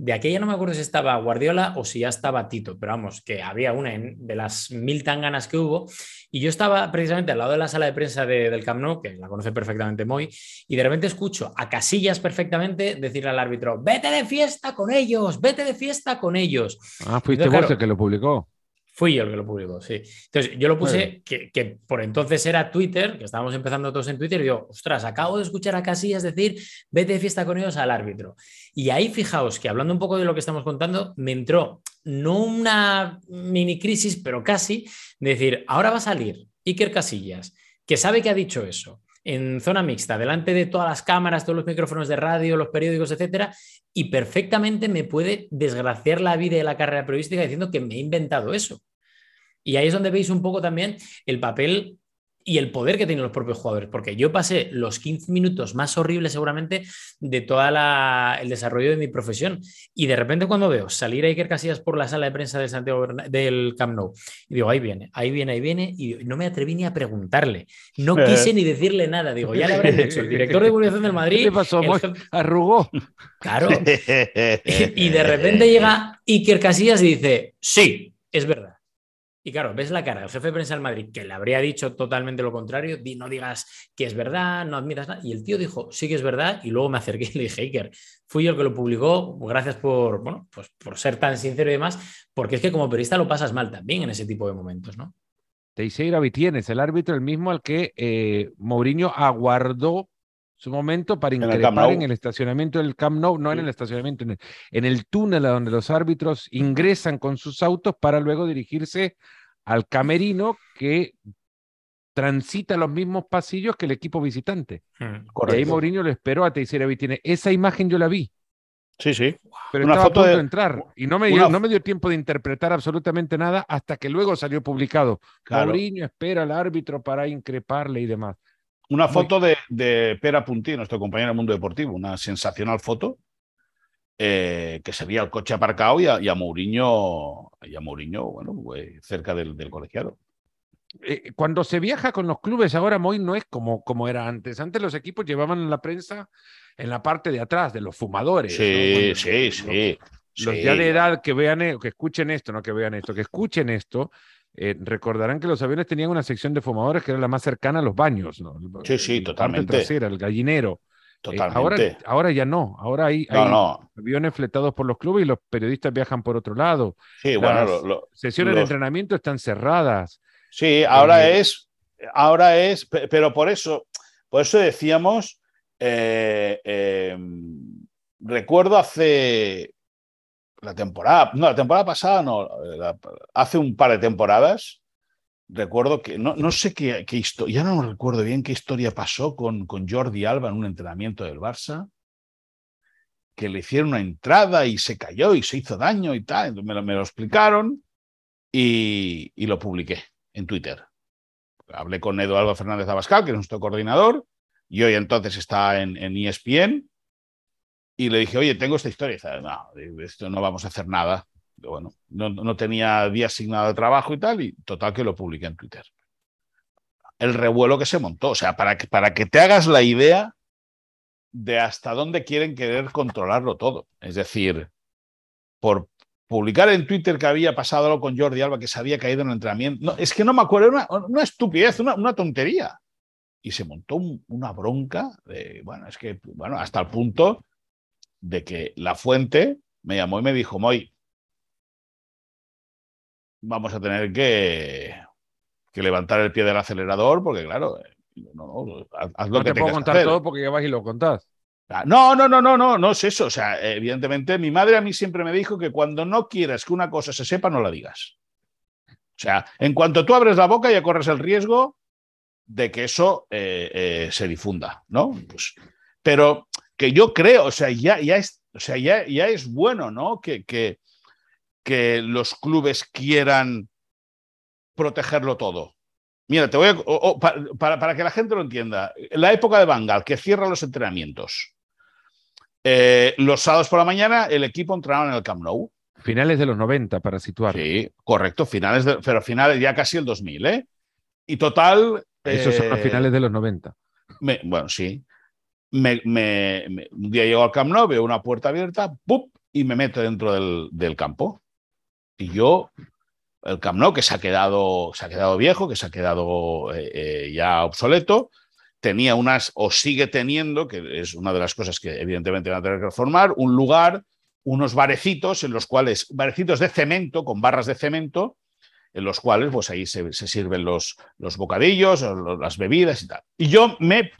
de aquella no me acuerdo si estaba Guardiola o si ya estaba Tito, pero vamos, que había una de las mil tanganas que hubo. Y yo estaba precisamente al lado de la sala de prensa del Camp Nou, que la conoce perfectamente Moy, y de repente escucho a Casillas perfectamente decirle al árbitro: vete de fiesta con ellos, vete de fiesta con ellos. Ah, fuiste vos el que lo publicó. Fui yo el que lo publicó, sí. Entonces, yo lo puse, que, por entonces era Twitter, que estábamos empezando todos en Twitter, y digo, ostras, acabo de escuchar a Casillas decir, vete de fiesta con ellos al árbitro. Y ahí fijaos que hablando un poco de lo que estamos contando, me entró no una mini crisis, pero casi, de decir, ahora va a salir Iker Casillas, que sabe que ha dicho eso, en zona mixta, delante de todas las cámaras, todos los micrófonos de radio, los periódicos, etcétera, y perfectamente me puede desgraciar la vida y la carrera periodística diciendo que me he inventado eso. Y ahí es donde veis un poco también el papel y el poder que tienen los propios jugadores, porque yo pasé los 15 minutos más horribles seguramente de todo el desarrollo de mi profesión y de repente cuando veo salir a Iker Casillas por la sala de prensa del, Santiago, del Camp Nou y digo, ahí viene, ahí viene, ahí viene y no me atreví ni a preguntarle, no eh. quise ni decirle nada, digo, ya le habré dicho, el director de comunicación del Madrid... ¿Qué pasó? Arrugó. Claro. y de repente llega Iker Casillas y dice, sí, es verdad. Y claro, ves la cara del jefe de prensa del Madrid que le habría dicho totalmente lo contrario, no digas que es verdad, no admiras nada. Y el tío dijo, sí que es verdad, y luego me acerqué y le dije, Iker, fui yo el que lo publicó, gracias por, bueno, pues por ser tan sincero y demás, porque es que como periodista lo pasas mal también en ese tipo de momentos, ¿no? Teixeira Vitienes, el árbitro, el mismo al que eh, Mourinho aguardó su momento para increpar en el estacionamiento del Camp Nou, no en el estacionamiento, en el, túnel a donde los árbitros ingresan con sus autos para luego dirigirse al camerino que transita los mismos pasillos que el equipo visitante. Hmm, y ahí Mourinho lo esperó a Teixeira Vitine. Esa imagen yo la vi. Sí, sí. Pero estaba a punto de, entrar y no me, dio, no me dio tiempo de interpretar absolutamente nada hasta que luego salió publicado. Mourinho espera al árbitro para increparle y demás. Una foto de, de, Pera Puntí, nuestro compañero del mundo deportivo, una sensacional foto, eh, que se veía el coche aparcado y a, y a Mourinho, y a Mourinho, bueno, cerca del, del colegiado. Eh, cuando se viaja con los clubes, ahora Moy no es como, como era antes. Antes los equipos llevaban la prensa en la parte de atrás, de los fumadores. Sí, sí, sí. Los ya de edad que vean, e, que escuchen esto, no que vean esto, que escuchen esto, eh, recordarán que los aviones tenían una sección de fumadores que era la más cercana a los baños, ¿no? Sí, sí, totalmente. Trasera, el gallinero. Eh, totalmente. ahora, ya no, ahora hay, aviones fletados por los clubes y los periodistas viajan por otro lado. Sí, Las bueno, sesiones de entrenamiento están cerradas. Sí, ahora eh, es, ahora es, pero por eso, por eso decíamos, recuerdo hace la temporada, no, la temporada pasada no, hace un par de temporadas, recuerdo que, no, no sé qué, historia, ya no recuerdo bien qué historia pasó con, con Jordi Alba en un entrenamiento del Barça, que le hicieron una entrada y se cayó y se hizo daño y tal, me lo, me lo explicaron y, y, lo publiqué en Twitter. Hablé con Eduardo Fernández Abascal, que es nuestro coordinador, y hoy entonces está en, en ESPN, y le dije, oye, tengo esta historia. Dice, no, esto no vamos a hacer nada. Bueno, no, no, tenía día asignado de trabajo y tal, y total que lo publiqué en Twitter. El revuelo que se montó, o sea, para que, para que te hagas la idea de hasta dónde quieren querer controlarlo todo. Es decir, por publicar en Twitter que había pasado algo con Jordi Alba, que se había caído en el entrenamiento. No, es que no me acuerdo, una, una estupidez, una, una, tontería. Y se montó una bronca de, bueno, es que, bueno, hasta el punto de que la fuente me llamó y me dijo, Moy, vamos a tener que, que levantar el pie del acelerador porque, claro, eh, no, no, haz lo no que te puedo contar todo porque ya vas y lo contás. Ah, no, no, no, no, no, no es eso. O sea, evidentemente, mi madre a mí siempre me dijo que cuando no quieras que una cosa se sepa, no la digas. O sea, en cuanto tú abres la boca, ya corres el riesgo de que eso eh, eh, se difunda, ¿no? Pues, pero que yo creo, o sea, ya, ya, es, o sea, ya, ya es bueno, ¿no? Que, que, que los clubes quieran protegerlo todo. Mira, te voy a, para, para, que la gente lo entienda, la época de Bangal, que cierra los entrenamientos, eh, los sábados por la mañana el equipo entrenaba en el Camp Nou. Finales de los 90, para situar. Sí, correcto, finales de, pero finales ya casi el 2000, ¿eh? Y total... Esos son los eh, finales de los 90. Me, bueno, sí me, me, un día llego al Camp Nou, veo una puerta abierta, ¡pup! y me meto dentro del, del, campo. Y yo, el Camp Nou, que se ha quedado, se ha quedado viejo, que se ha quedado eh, eh, ya obsoleto, tenía unas, o sigue teniendo, que es una de las cosas que evidentemente van a tener que reformar, un lugar, unos barecitos en los cuales, barecitos de cemento, con barras de cemento, en los cuales pues ahí se, se sirven los, los bocadillos, las bebidas y tal. Y yo me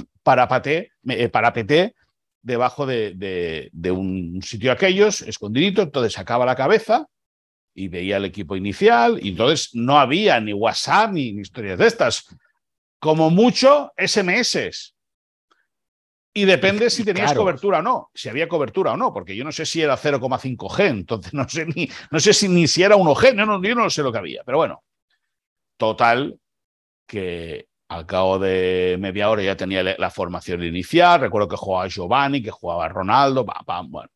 me, eh, parapeté debajo de, de, de, un sitio aquellos, escondidito, entonces sacaba la cabeza y veía el equipo inicial, y entonces no había ni WhatsApp ni, ni historias de estas. Como mucho, SMS. Y depende si tenías cobertura o no, si había cobertura o no, porque yo no sé si era 0,5G, entonces no sé, ni, no sé si ni si era 1G, no, no, yo no sé lo que había, pero bueno, total, que Al cabo de media hora ya tenía la formación inicial. Recuerdo que jugaba Giovanni, que jugaba Ronaldo. bueno.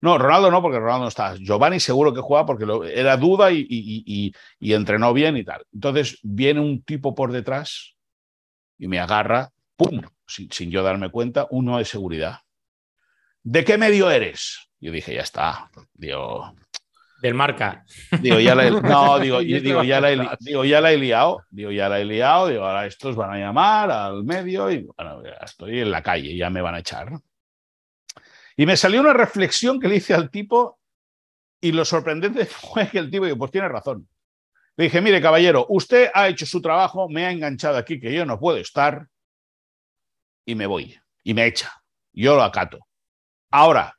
No, Ronaldo no, porque Ronaldo no está. Giovanni seguro que jugaba porque era duda y, entrenó bien y tal. Entonces viene un tipo por detrás y me agarra, ¡pum! Sin, sin yo darme cuenta, uno de seguridad. ¿De qué medio eres? Yo dije, ya está. Digo, del marca. Digo, ya la he, no, digo, digo, ya la he, digo, ya la he liado. Digo, ya la he liado. Digo, ahora estos van a llamar al medio y bueno, ya estoy en la calle, ya me van a echar. Y me salió una reflexión que le hice al tipo y lo sorprendente fue que el tipo dijo, pues tiene razón. Le dije, mire, caballero, usted ha hecho su trabajo, me ha enganchado aquí que yo no puedo estar y me voy. Y me echa. Yo lo acato. Ahora,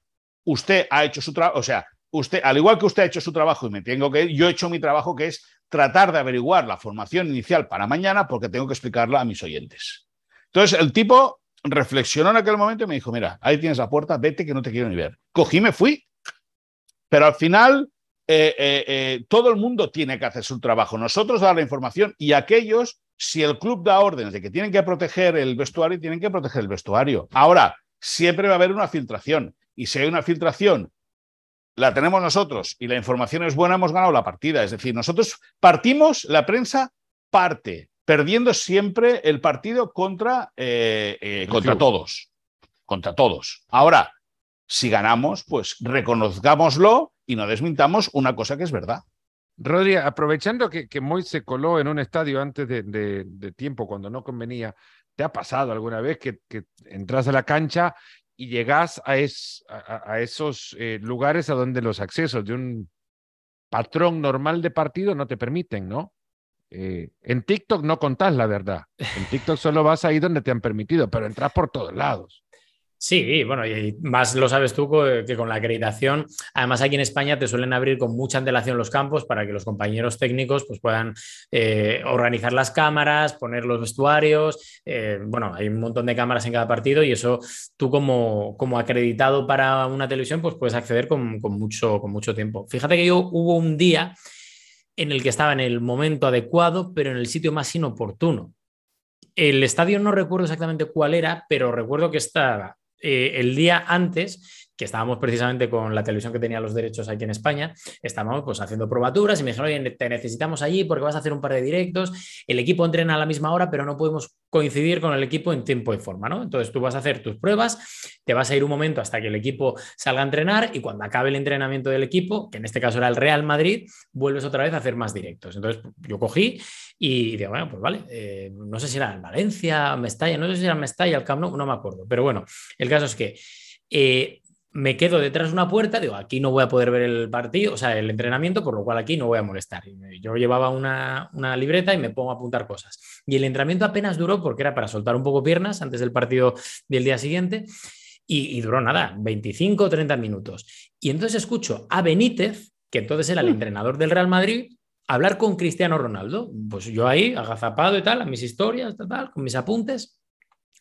usted ha hecho su trabajo, o sea, usted, al igual que usted ha hecho su trabajo y me tengo que ir, yo he hecho mi trabajo que es tratar de averiguar la formación inicial para mañana porque tengo que explicarla a mis oyentes. Entonces, el tipo reflexionó en aquel momento y me dijo, mira, ahí tienes la puerta, vete que no te quiero ni ver. Cogí, me fui. Pero al final, eh, eh, eh, todo el mundo tiene que hacer su trabajo. Nosotros dar la información y aquellos, si el club da órdenes de que tienen que proteger el vestuario, tienen que proteger el vestuario. Ahora, siempre va a haber una filtración. Y si hay una filtración la tenemos nosotros y la información es buena, hemos ganado la partida. Es decir, nosotros partimos, la prensa parte, perdiendo siempre el partido contra, eh, eh, contra todos. Contra todos. Ahora, si ganamos, pues reconozcámoslo y no desmintamos una cosa que es verdad. Rodri, aprovechando que, que Moy se coló en un estadio antes de, tiempo, cuando no convenía, ¿te ha pasado alguna vez que, que entras a la cancha y llegas a, a, esos eh, lugares a donde los accesos de un patrón normal de partido no te permiten, ¿no? Eh, en TikTok no contás la verdad. En TikTok solo vas ahí donde te han permitido, pero entras por todos lados. Sí, bueno, y más lo sabes tú que con la acreditación, además aquí en España te suelen abrir con mucha antelación los campos para que los compañeros técnicos pues, puedan eh, organizar las cámaras, poner los vestuarios, eh, bueno, hay un montón de cámaras en cada partido y eso tú como, como acreditado para una televisión pues puedes acceder con, mucho, con mucho tiempo. Fíjate que yo hubo un día en el que estaba en el momento adecuado, pero en el sitio más inoportuno. El estadio no recuerdo exactamente cuál era, pero recuerdo que estaba eh, el día antes que estábamos precisamente con la televisión que tenía los derechos aquí en España, estábamos pues haciendo probaturas y me dijeron, oye, te necesitamos allí porque vas a hacer un par de directos, el equipo entrena a la misma hora, pero no podemos coincidir con el equipo en tiempo y forma, ¿no? Entonces tú vas a hacer tus pruebas, te vas a ir un momento hasta que el equipo salga a entrenar y cuando acabe el entrenamiento del equipo, que en este caso era el Real Madrid, vuelves otra vez a hacer más directos. Entonces yo cogí y digo, bueno, pues vale, eh, no sé si era en Valencia, Mestalla, no sé si era Mestalla, el Camp no me acuerdo, pero bueno, el caso es que... Eh, me quedo detrás de una puerta, digo, aquí no voy a poder ver el partido, o sea, el entrenamiento, por lo cual aquí no voy a molestar. Yo llevaba una, libreta y me pongo a apuntar cosas. Y el entrenamiento apenas duró porque era para soltar un poco piernas antes del partido del día siguiente. Y, duró nada, 25 o 30 minutos. Y entonces escucho a Benítez, que entonces era el mm. entrenador del Real Madrid, hablar con Cristiano Ronaldo. Pues yo ahí, agazapado y tal, a mis historias, tal, con mis apuntes.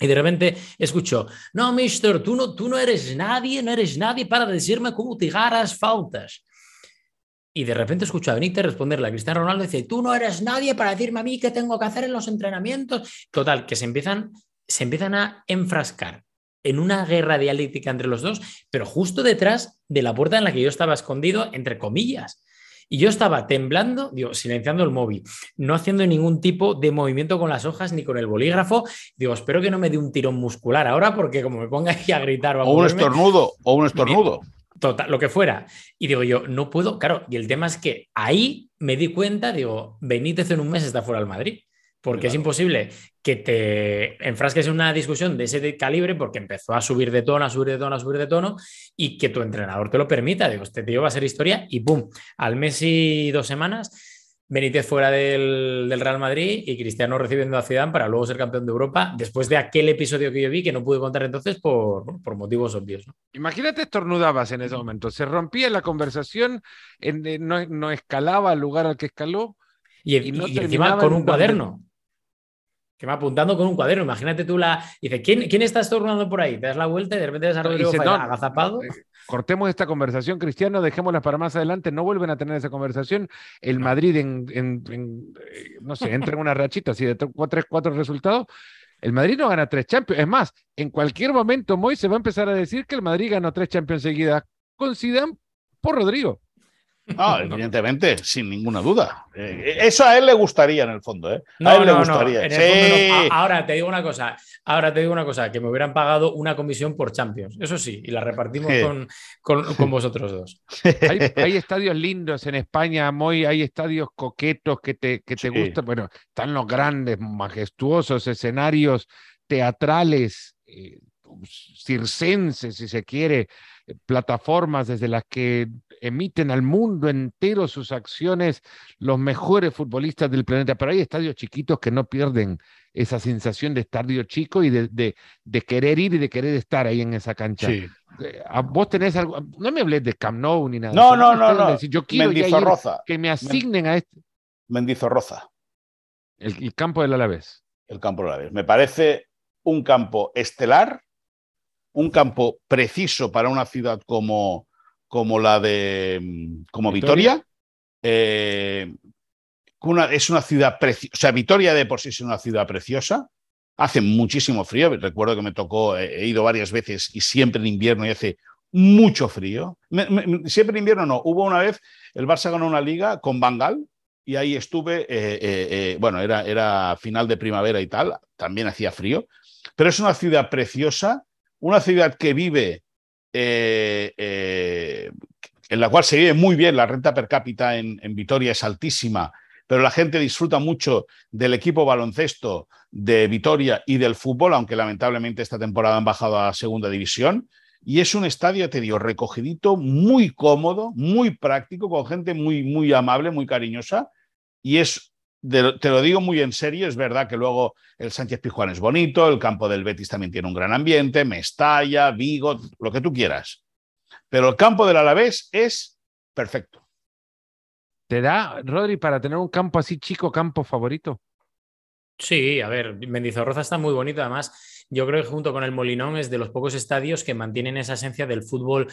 Y de repente escucho, no, mister, tú no, tú no eres nadie, no eres nadie para decirme cómo tirar faltas. Y de repente escucho a Benítez responderle a Cristiano Ronaldo y dice, tú no eres nadie para decirme a mí qué tengo que hacer en los entrenamientos. Total, que se empiezan, se empiezan a enfrascar en una guerra dialéctica entre los dos, pero justo detrás de la puerta en la que yo estaba escondido, entre comillas. Y yo estaba temblando, digo, silenciando el móvil, no haciendo ningún tipo de movimiento con las hojas ni con el bolígrafo. Digo, espero que no me dé un tirón muscular ahora, porque como me ponga aquí a gritar. o un estornudo, o un estornudo. Total, lo que fuera. Y digo yo, no puedo, claro, y el tema es que ahí me di cuenta, digo, Benítez en un mes está fuera del Madrid porque es imposible que te enfrasques en una discusión de ese calibre porque empezó a subir de tono, a subir de tono, a subir de tono y que tu entrenador te lo permita. Digo, este tío va a ser historia y ¡pum! Al mes y dos semanas, Benítez fuera del, Real Madrid y Cristiano recibiendo a Zidane para luego ser campeón de Europa después de aquel episodio que yo vi que no pude contar entonces por, por motivos obvios. ¿no? Imagínate estornudabas en ese momento, se rompía la conversación, en, no, no, escalaba al lugar al que escaló. Y, y, encima con un cuaderno. Que va apuntando con un cuaderno. Imagínate tú la. Dice, ¿quién, quién está estornudando por ahí? Te das la vuelta y de repente ves a Rodrigo no, agazapado. eh, Cortemos esta conversación, Cristiano, dejémosla para más adelante. No vuelven a tener esa conversación. El Madrid, en, en- en, eh, no sé, entra en una rachita así de 3, 4 resultados. El Madrid no gana tres Champions. Es más, en cualquier momento Moy se va a empezar a decir que el Madrid ganó tres Champions seguidas con Zidane por Rodrigo. No, evidentemente, sin ninguna duda. Eh, eso a él le gustaría en el fondo, ¿eh? No, a él le no, no, gustaría. en el Sí. fondo no. A- Ahora te digo una cosa. Ahora te digo una cosa, que me hubieran pagado una comisión por Champions. Eso sí, y la repartimos Sí. con, con- con vosotros dos. Hay, hay estadios lindos en España, Moy, hay estadios coquetos que te, que te Sí. gustan. Bueno, están los grandes, majestuosos escenarios teatrales, eh, circenses, si se quiere, eh, plataformas desde las que emiten al mundo entero sus acciones los mejores futbolistas del planeta. Pero hay estadios chiquitos que no pierden esa sensación de estadio chico y de, de- de querer ir y de querer estar ahí en esa cancha. Sí. Eh, ¿a ¿Vos tenés algo? No me hablés de Camp Nou ni nada. No, no, no, no. decís, Yo quiero ir, que me asignen a este, Mendizorroza, el, el campo del Alavés. el campo de la vez. Me parece un campo estelar, un campo preciso para una ciudad como, como la de mm, como Vitoria. Vitoria. Eh, una- es una ciudad preciosa. O sea, Vitoria de por sí es una ciudad preciosa. Hace muchísimo frío. Recuerdo que me tocó, eh, he ido varias veces y siempre en invierno y hace mucho frío. Me- me- siempre en invierno no. Hubo una vez, el Barça ganó una liga con Bangal y ahí estuve, eh, eh, bueno, era, era final de primavera y tal, también hacía frío, pero es una ciudad preciosa, una ciudad que vive, eh, eh, en la cual se vive muy bien, la renta per cápita en, Vitoria es altísima, pero la gente disfruta mucho del equipo baloncesto de Vitoria y del fútbol, aunque lamentablemente esta temporada han bajado a segunda división. Y es un estadio, te digo, recogidito, muy cómodo, muy práctico, con gente muy, muy amable, muy cariñosa. Y es, de- te lo digo muy en serio, es verdad que luego el Sánchez Pijuán es bonito, el campo del Betis también tiene un gran ambiente, Mestalla, Vigo, lo que tú quieras. Pero el campo del Alavés es perfecto. ¿Te da, Rodri, para tener un campo así chico, campo favorito? Sí, a ver, Mendizorroza está muy bonito. Además, yo creo que junto con el Molinón es de los pocos estadios que mantienen esa esencia del fútbol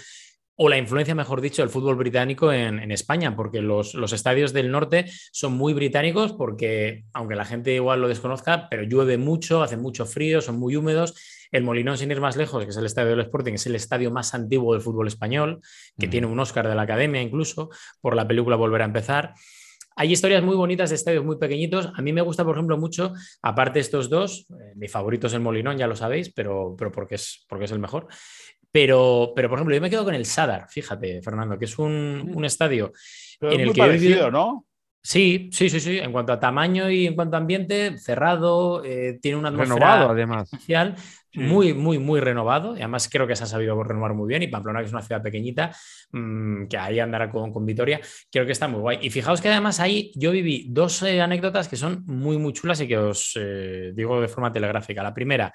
o la influencia, mejor dicho, del fútbol británico en, en España, porque los, los estadios del norte son muy británicos porque, aunque la gente igual lo desconozca, pero llueve mucho, hace mucho frío, son muy húmedos. El Molinón, sin ir más lejos, que es el estadio del Sporting, es el estadio más antiguo del fútbol español, que Mm. tiene un Oscar de la Academia incluso, por la película Volver a empezar. Hay historias muy bonitas de estadios muy pequeñitos. A mí me gusta, por ejemplo, mucho, aparte de estos dos, eh, mi favorito es el Molinón, ya lo sabéis, pero, pero porque, es, porque es el mejor. Pero, pero, por ejemplo, yo me quedo con el Sadar, fíjate, Fernando, que es un, un estadio Pero en es el muy que he vivido- ¿no? Sí, sí, sí, sí. En cuanto a tamaño y en cuanto a ambiente, cerrado, eh, tiene una atmósfera Renovado, además. especial, Sí. muy, muy, muy renovado. Y además creo que se ha sabido renovar muy bien. Y Pamplona, que es una ciudad pequeñita, mm, que ahí andará con, con Vitoria, creo que está muy guay. Y fijaos que además ahí yo viví dos eh, anécdotas que son muy, muy chulas y que os eh, digo de forma telegráfica. La primera,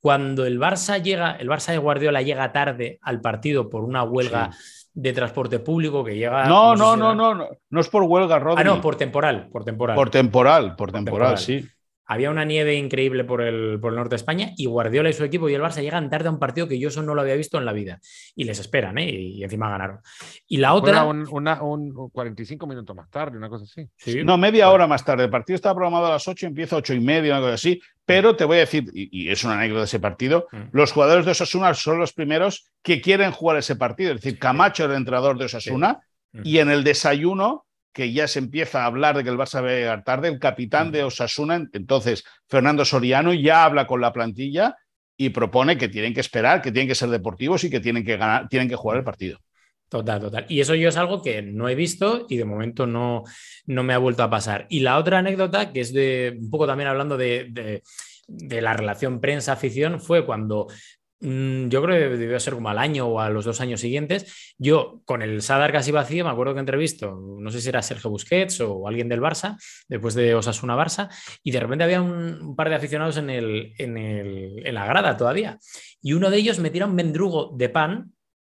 cuando el Barça llega, el Barça de Guardiola llega tarde al partido por una huelga de transporte público que llega. No, no, no, era- no, no. No es por huelga, Rodri. Ah, no, por temporal, por temporal. Por temporal, por temporal, temporal. sí. Había una nieve increíble por el, por el norte de España y Guardiola y su equipo y el Barça llegan tarde a un partido que yo eso no lo había visto en la vida. Y les esperan, ¿eh? Y, encima ganaron. Y la otra. un, una- un 45 minutos más tarde, una cosa así. Sí, No, media hora más tarde. El partido estaba programado a las 8, empieza a 8 y media, una cosa así. Pero te voy a decir, y, y es una anécdota de ese partido, Mm. los jugadores de Osasuna son los primeros que quieren jugar ese partido. Es decir, Camacho es el entrenador de Osasuna Mm. y en el desayuno, que ya se empieza a hablar de que el Barça va a llegar tarde, el capitán de Osasuna, entonces Fernando Soriano, ya habla con la plantilla y propone que tienen que esperar, que tienen que ser deportivos y que tienen que ganar, tienen que jugar el partido. Total, total. Y eso yo es algo que no he visto y de momento no, no me ha vuelto a pasar. Y la otra anécdota, que es de un poco también hablando de, de- de la relación prensa-afición, fue cuando yo creo que debió ser como al año o a los dos años siguientes, yo con el Sadar casi vacío, me acuerdo que entrevisto, no sé si era Sergio Busquets o alguien del Barça, después de Osasuna Barça, y de repente había un, un par de aficionados en, el, en, el- en la grada todavía. Y uno de ellos me tira un mendrugo de pan,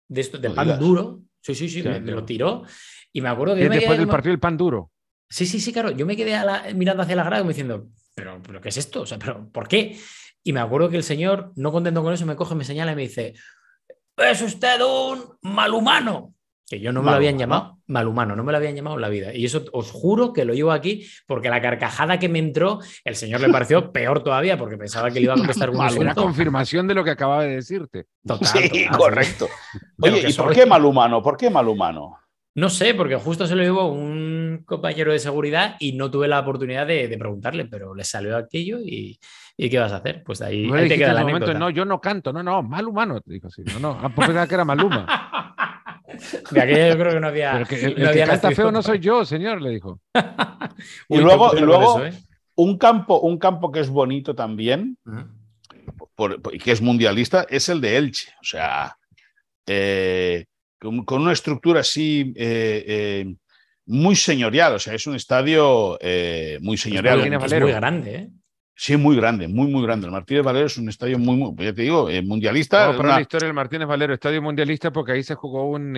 de, esto, de No pan digas. duro. Sí, sí, sí, me, lo tiró. Y me acuerdo que me después quedé del partido el pan duro. Sí, sí, sí, claro. Yo me quedé a la- mirando hacia la grada como diciendo, pero, pero ¿qué es esto? O sea, pero ¿por qué? Y me acuerdo que el señor, no contento con eso, me coge, me señala y me dice, es usted un malhumano. Que yo no me lo habían llamado malhumano, no me lo habían llamado en la vida. Y eso os juro que lo llevo aquí porque la carcajada que me entró, el señor le pareció peor todavía porque pensaba que le iba a contestar un Una confirmación de lo que acababa de decirte. Total, sí, correcto. Oye, ¿y por qué malhumano? ¿Por qué malhumano? No sé, porque justo se lo llevó un compañero de seguridad y no tuve la oportunidad de, preguntarle, pero le salió aquello y, ¿qué vas a hacer? Pues ahí, te queda la momento, No, yo no canto, no, no, mal humano, dijo así. No, no, ah, pues pensaba que era Maluma. De aquella yo creo que no había. el, que canta feo no soy yo, señor, le dijo. y luego, luego ¿eh? un, campo, un campo que es bonito también, y que es mundialista, es el de Elche. O sea, eh, con, una estructura así eh, eh, muy señorial, o sea, es un estadio eh, muy señorial. Es muy grande, ¿eh? Sí, muy grande, muy, muy grande. El Martínez Valero es un estadio muy, muy ya te digo, mundialista. Vamos la historia del Martínez Valero, estadio mundialista, porque ahí se jugó un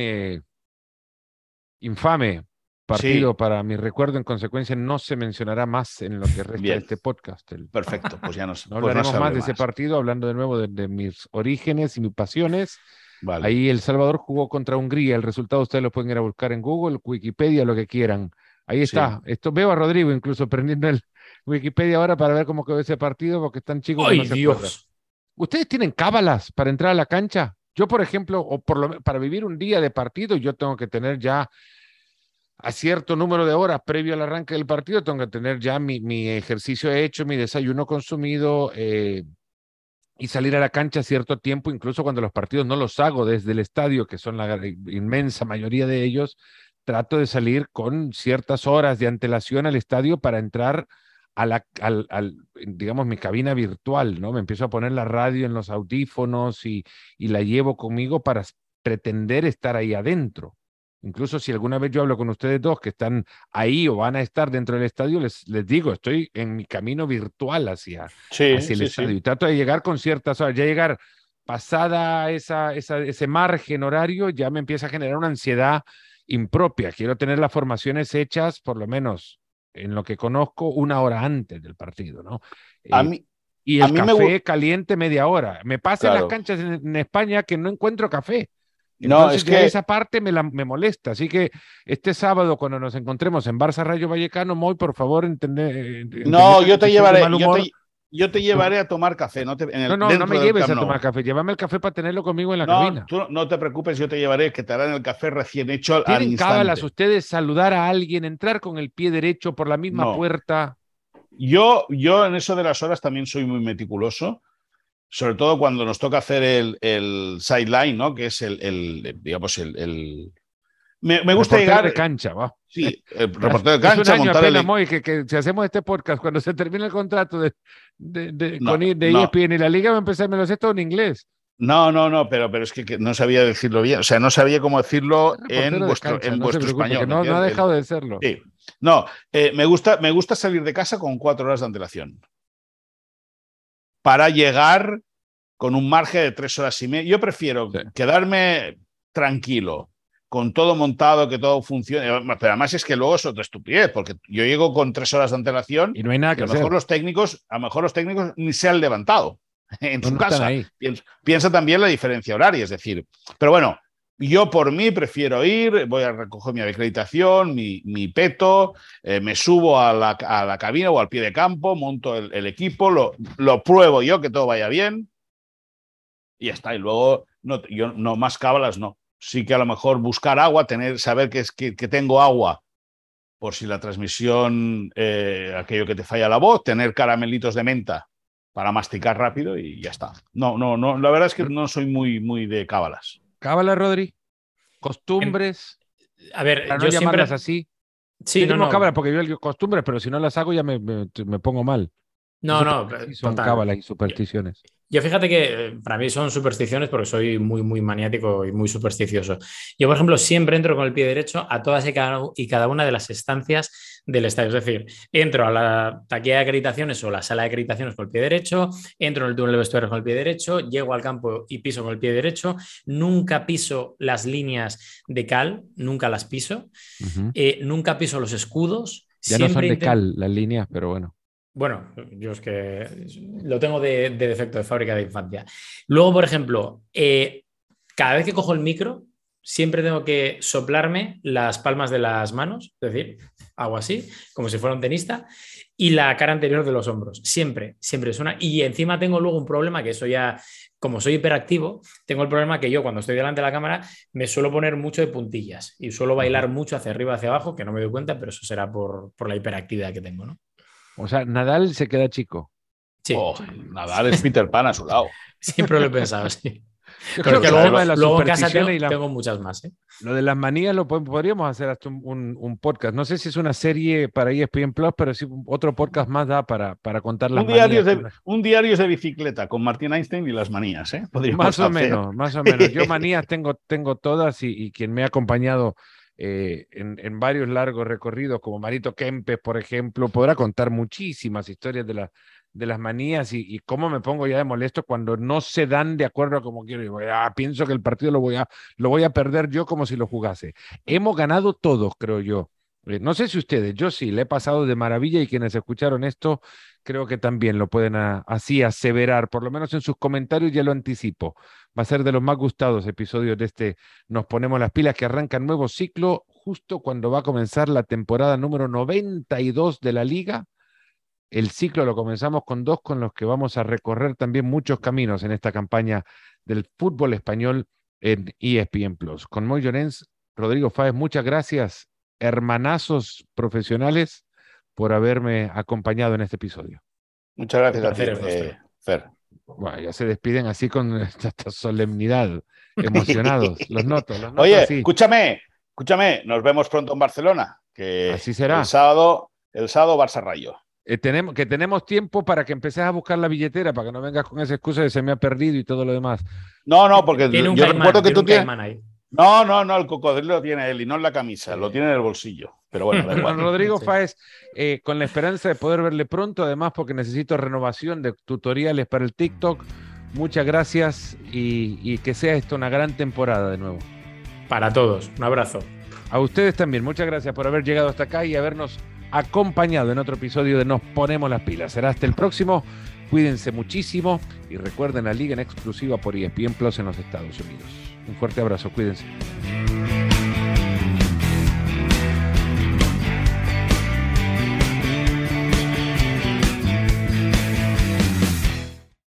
infame partido para mi recuerdo. En consecuencia, no se mencionará más en lo que resta de este podcast. Perfecto, pues ya no, no pues hablaremos más de ese partido, hablando de nuevo de mis orígenes y mis pasiones. Ahí El Salvador jugó contra Hungría. El resultado ustedes lo pueden ir a buscar en Google, Wikipedia, lo que quieran. Ahí está. Esto veo a Rodrigo incluso prendiendo el Wikipedia ahora para ver cómo quedó ese partido, porque están chicos. ¡Ay, Dios! ¿Ustedes tienen cábalas para entrar a la cancha? Yo, por ejemplo, o por lo, para vivir un día de partido, yo tengo que tener ya a cierto número de horas previo al arranque del partido, tengo que tener ya mi, mi ejercicio hecho, mi desayuno consumido, eh, y salir a la cancha cierto tiempo, incluso cuando los partidos no los hago desde el estadio, que son la inmensa mayoría de ellos, trato de salir con ciertas horas de antelación al estadio para entrar a la, digamos, mi cabina virtual, ¿no? Me empiezo a poner la radio en los audífonos y, y la llevo conmigo para pretender estar ahí adentro. Incluso si alguna vez yo hablo con ustedes dos que están ahí o van a estar dentro del estadio, les, les digo, estoy en mi camino virtual hacia, el estadio y trato de llegar con ciertas horas, ya llegar pasada esa, esa, ese margen horario, ya me empieza a generar una ansiedad impropia. Quiero tener las formaciones hechas, por lo menos en lo que conozco, una hora antes del partido, ¿no? A eh, mí, y el café caliente media hora. Me pasa en las canchas en España que no encuentro café no, es que esa parte me, me molesta. Así que este sábado, cuando nos encontremos en Barça Rayo Vallecano, Moy, por favor, entender. no, yo te llevaré. Yo te, llevaré a tomar café. No, no, no, me lleves a tomar café. Llévame el café para tenerlo conmigo en la cabina. Tú no te preocupes, yo te llevaré, que te harán el café recién hecho al instante. cábalas ustedes saludar a alguien, entrar con el pie derecho por la misma puerta? Yo, yo en eso de las horas también soy muy meticuloso sobre todo cuando nos toca hacer el, el sideline, ¿no? Que es el, digamos, el, Me, gusta llegar. de cancha, va. Sí, el reportero de cancha. Es montar el... que, que, si hacemos este podcast, cuando se termine el contrato de, de, de, con, de ESPN y la liga, va a empezar, me lo sé todo en inglés. No, no, no, pero, pero es que, no sabía decirlo bien. O sea, no sabía cómo decirlo en vuestro, en vuestro español. No, no, ha dejado de serlo. Sí. No, eh, me, gusta, me gusta salir de casa con cuatro horas de antelación para llegar con un margen de tres horas y media. Yo prefiero quedarme tranquilo, con todo montado, que todo funcione. Pero además es que luego es otra estupidez, porque yo llego con tres horas de antelación y no hay nada que, a lo mejor los técnicos, a lo mejor los técnicos ni se han levantado en su casa. Piensa, piensa, también la diferencia horaria, es decir, pero bueno, yo por mí prefiero ir, voy a recoger mi acreditación, mi, mi peto, eh, me subo a la, a la, cabina o al pie de campo, monto el, equipo, lo, lo, pruebo yo, que todo vaya bien y ya está. Y luego, no, yo no más cábalas, no. Sí que a lo mejor buscar agua, tener, saber que, es, que, tengo agua por si la transmisión, eh, aquello que te falla la voz, tener caramelitos de menta para masticar rápido y ya está. No, no, no, la verdad es que no soy muy, muy de cábalas. Cábala, Rodri. Costumbres. A ver, yo siempre... así. Sí, no, no. cábalas porque yo costumbres, pero si no las hago ya me, me, pongo mal. No, no. Son cábalas y supersticiones. Yo fíjate que eh, para mí son supersticiones porque soy muy, muy maniático y muy supersticioso. Yo, por ejemplo, siempre entro con el pie derecho a todas y cada, una de las estancias del estadio. Es decir, entro a la taquilla de acreditaciones o la sala de acreditaciones con el pie derecho, entro en el túnel de vestuario con el pie derecho, llego al campo y piso con el pie derecho. Nunca piso las líneas de cal, nunca las piso. Eh, nunca piso los escudos. Ya no son de cal las líneas, pero bueno. Bueno, yo es que lo tengo de, defecto de fábrica de infancia. Luego, por ejemplo, eh, cada vez que cojo el micro, siempre tengo que soplarme las palmas de las manos, es decir, hago así, como si fuera un tenista, y la cara anterior de los hombros. Siempre, siempre suena. Y encima tengo luego un problema que eso ya, como soy hiperactivo, tengo el problema que yo cuando estoy delante de la cámara me suelo poner mucho de puntillas y suelo bailar mucho hacia arriba, hacia abajo, que no me doy cuenta, pero eso será por, la hiperactividad que tengo, ¿no? O sea, Nadal se queda chico. Sí. Oh, Nadal es Peter Pan a su lado. Siempre lo he pensado, sí. Yo creo que luego, de luego en casa tengo, y tengo, muchas más. ¿eh? Lo de las manías lo podríamos hacer hasta un, podcast. No sé si es una serie para ESPN Plus, pero sí otro podcast más da para, para contar las un diario De, un diario de bicicleta con Martín Einstein y las manías. ¿eh? más o menos, más o menos. Yo manías tengo, tengo todas y, quien me ha acompañado eh, en, en, varios largos recorridos, como Marito Kempes, por ejemplo, podrá contar muchísimas historias de, la, de las manías y, cómo me pongo ya de molesto cuando no se dan de acuerdo a como quiero. Y ah, pienso que el partido lo voy, a, lo voy a perder yo como si lo jugase. Hemos ganado todos, creo yo. Eh, no sé si ustedes, yo sí, le he pasado de maravilla y quienes escucharon esto, creo que también lo pueden así aseverar, por lo menos en sus comentarios ya lo anticipo. Va a ser de los más gustados episodios de este Nos ponemos las pilas que arranca un nuevo ciclo justo cuando va a comenzar la temporada número 92 de la liga el ciclo lo comenzamos con dos con los que vamos a recorrer también muchos caminos en esta campaña del fútbol español en ESPN Plus. Con Moy Llorens, Rodrigo Fáez, muchas gracias, hermanazos profesionales, por haberme acompañado en este episodio. Muchas gracias a ti, eh, Fer. Bueno, ya se despiden así con esta, solemnidad, emocionados. los noto, los noto Oye, escúchame, escúchame, nos vemos pronto en Barcelona. Que así será. El sábado, el sábado Barça Rayo. Eh, tenemos, que tenemos tiempo para que empeces a buscar la billetera, para que no vengas con esa excusa de se me ha perdido y todo lo demás. No, no, porque yo recuerdo que tú tienes. No, no, no, el cocodrilo lo tiene él y no en la camisa, lo tiene en el bolsillo. Pero bueno, Rodrigo Fáez, eh, con la esperanza de poder verle pronto, además porque necesito renovación de tutoriales para el TikTok. Muchas gracias y, y que sea esto una gran temporada de nuevo. Para todos, un abrazo. A ustedes también, muchas gracias por haber llegado hasta acá y habernos acompañado en otro episodio de Nos Ponemos las Pilas. Será hasta el próximo. Cuídense muchísimo y recuerden la liga en exclusiva por ESPN Plus en los Estados Unidos. Un fuerte abrazo, cuídense.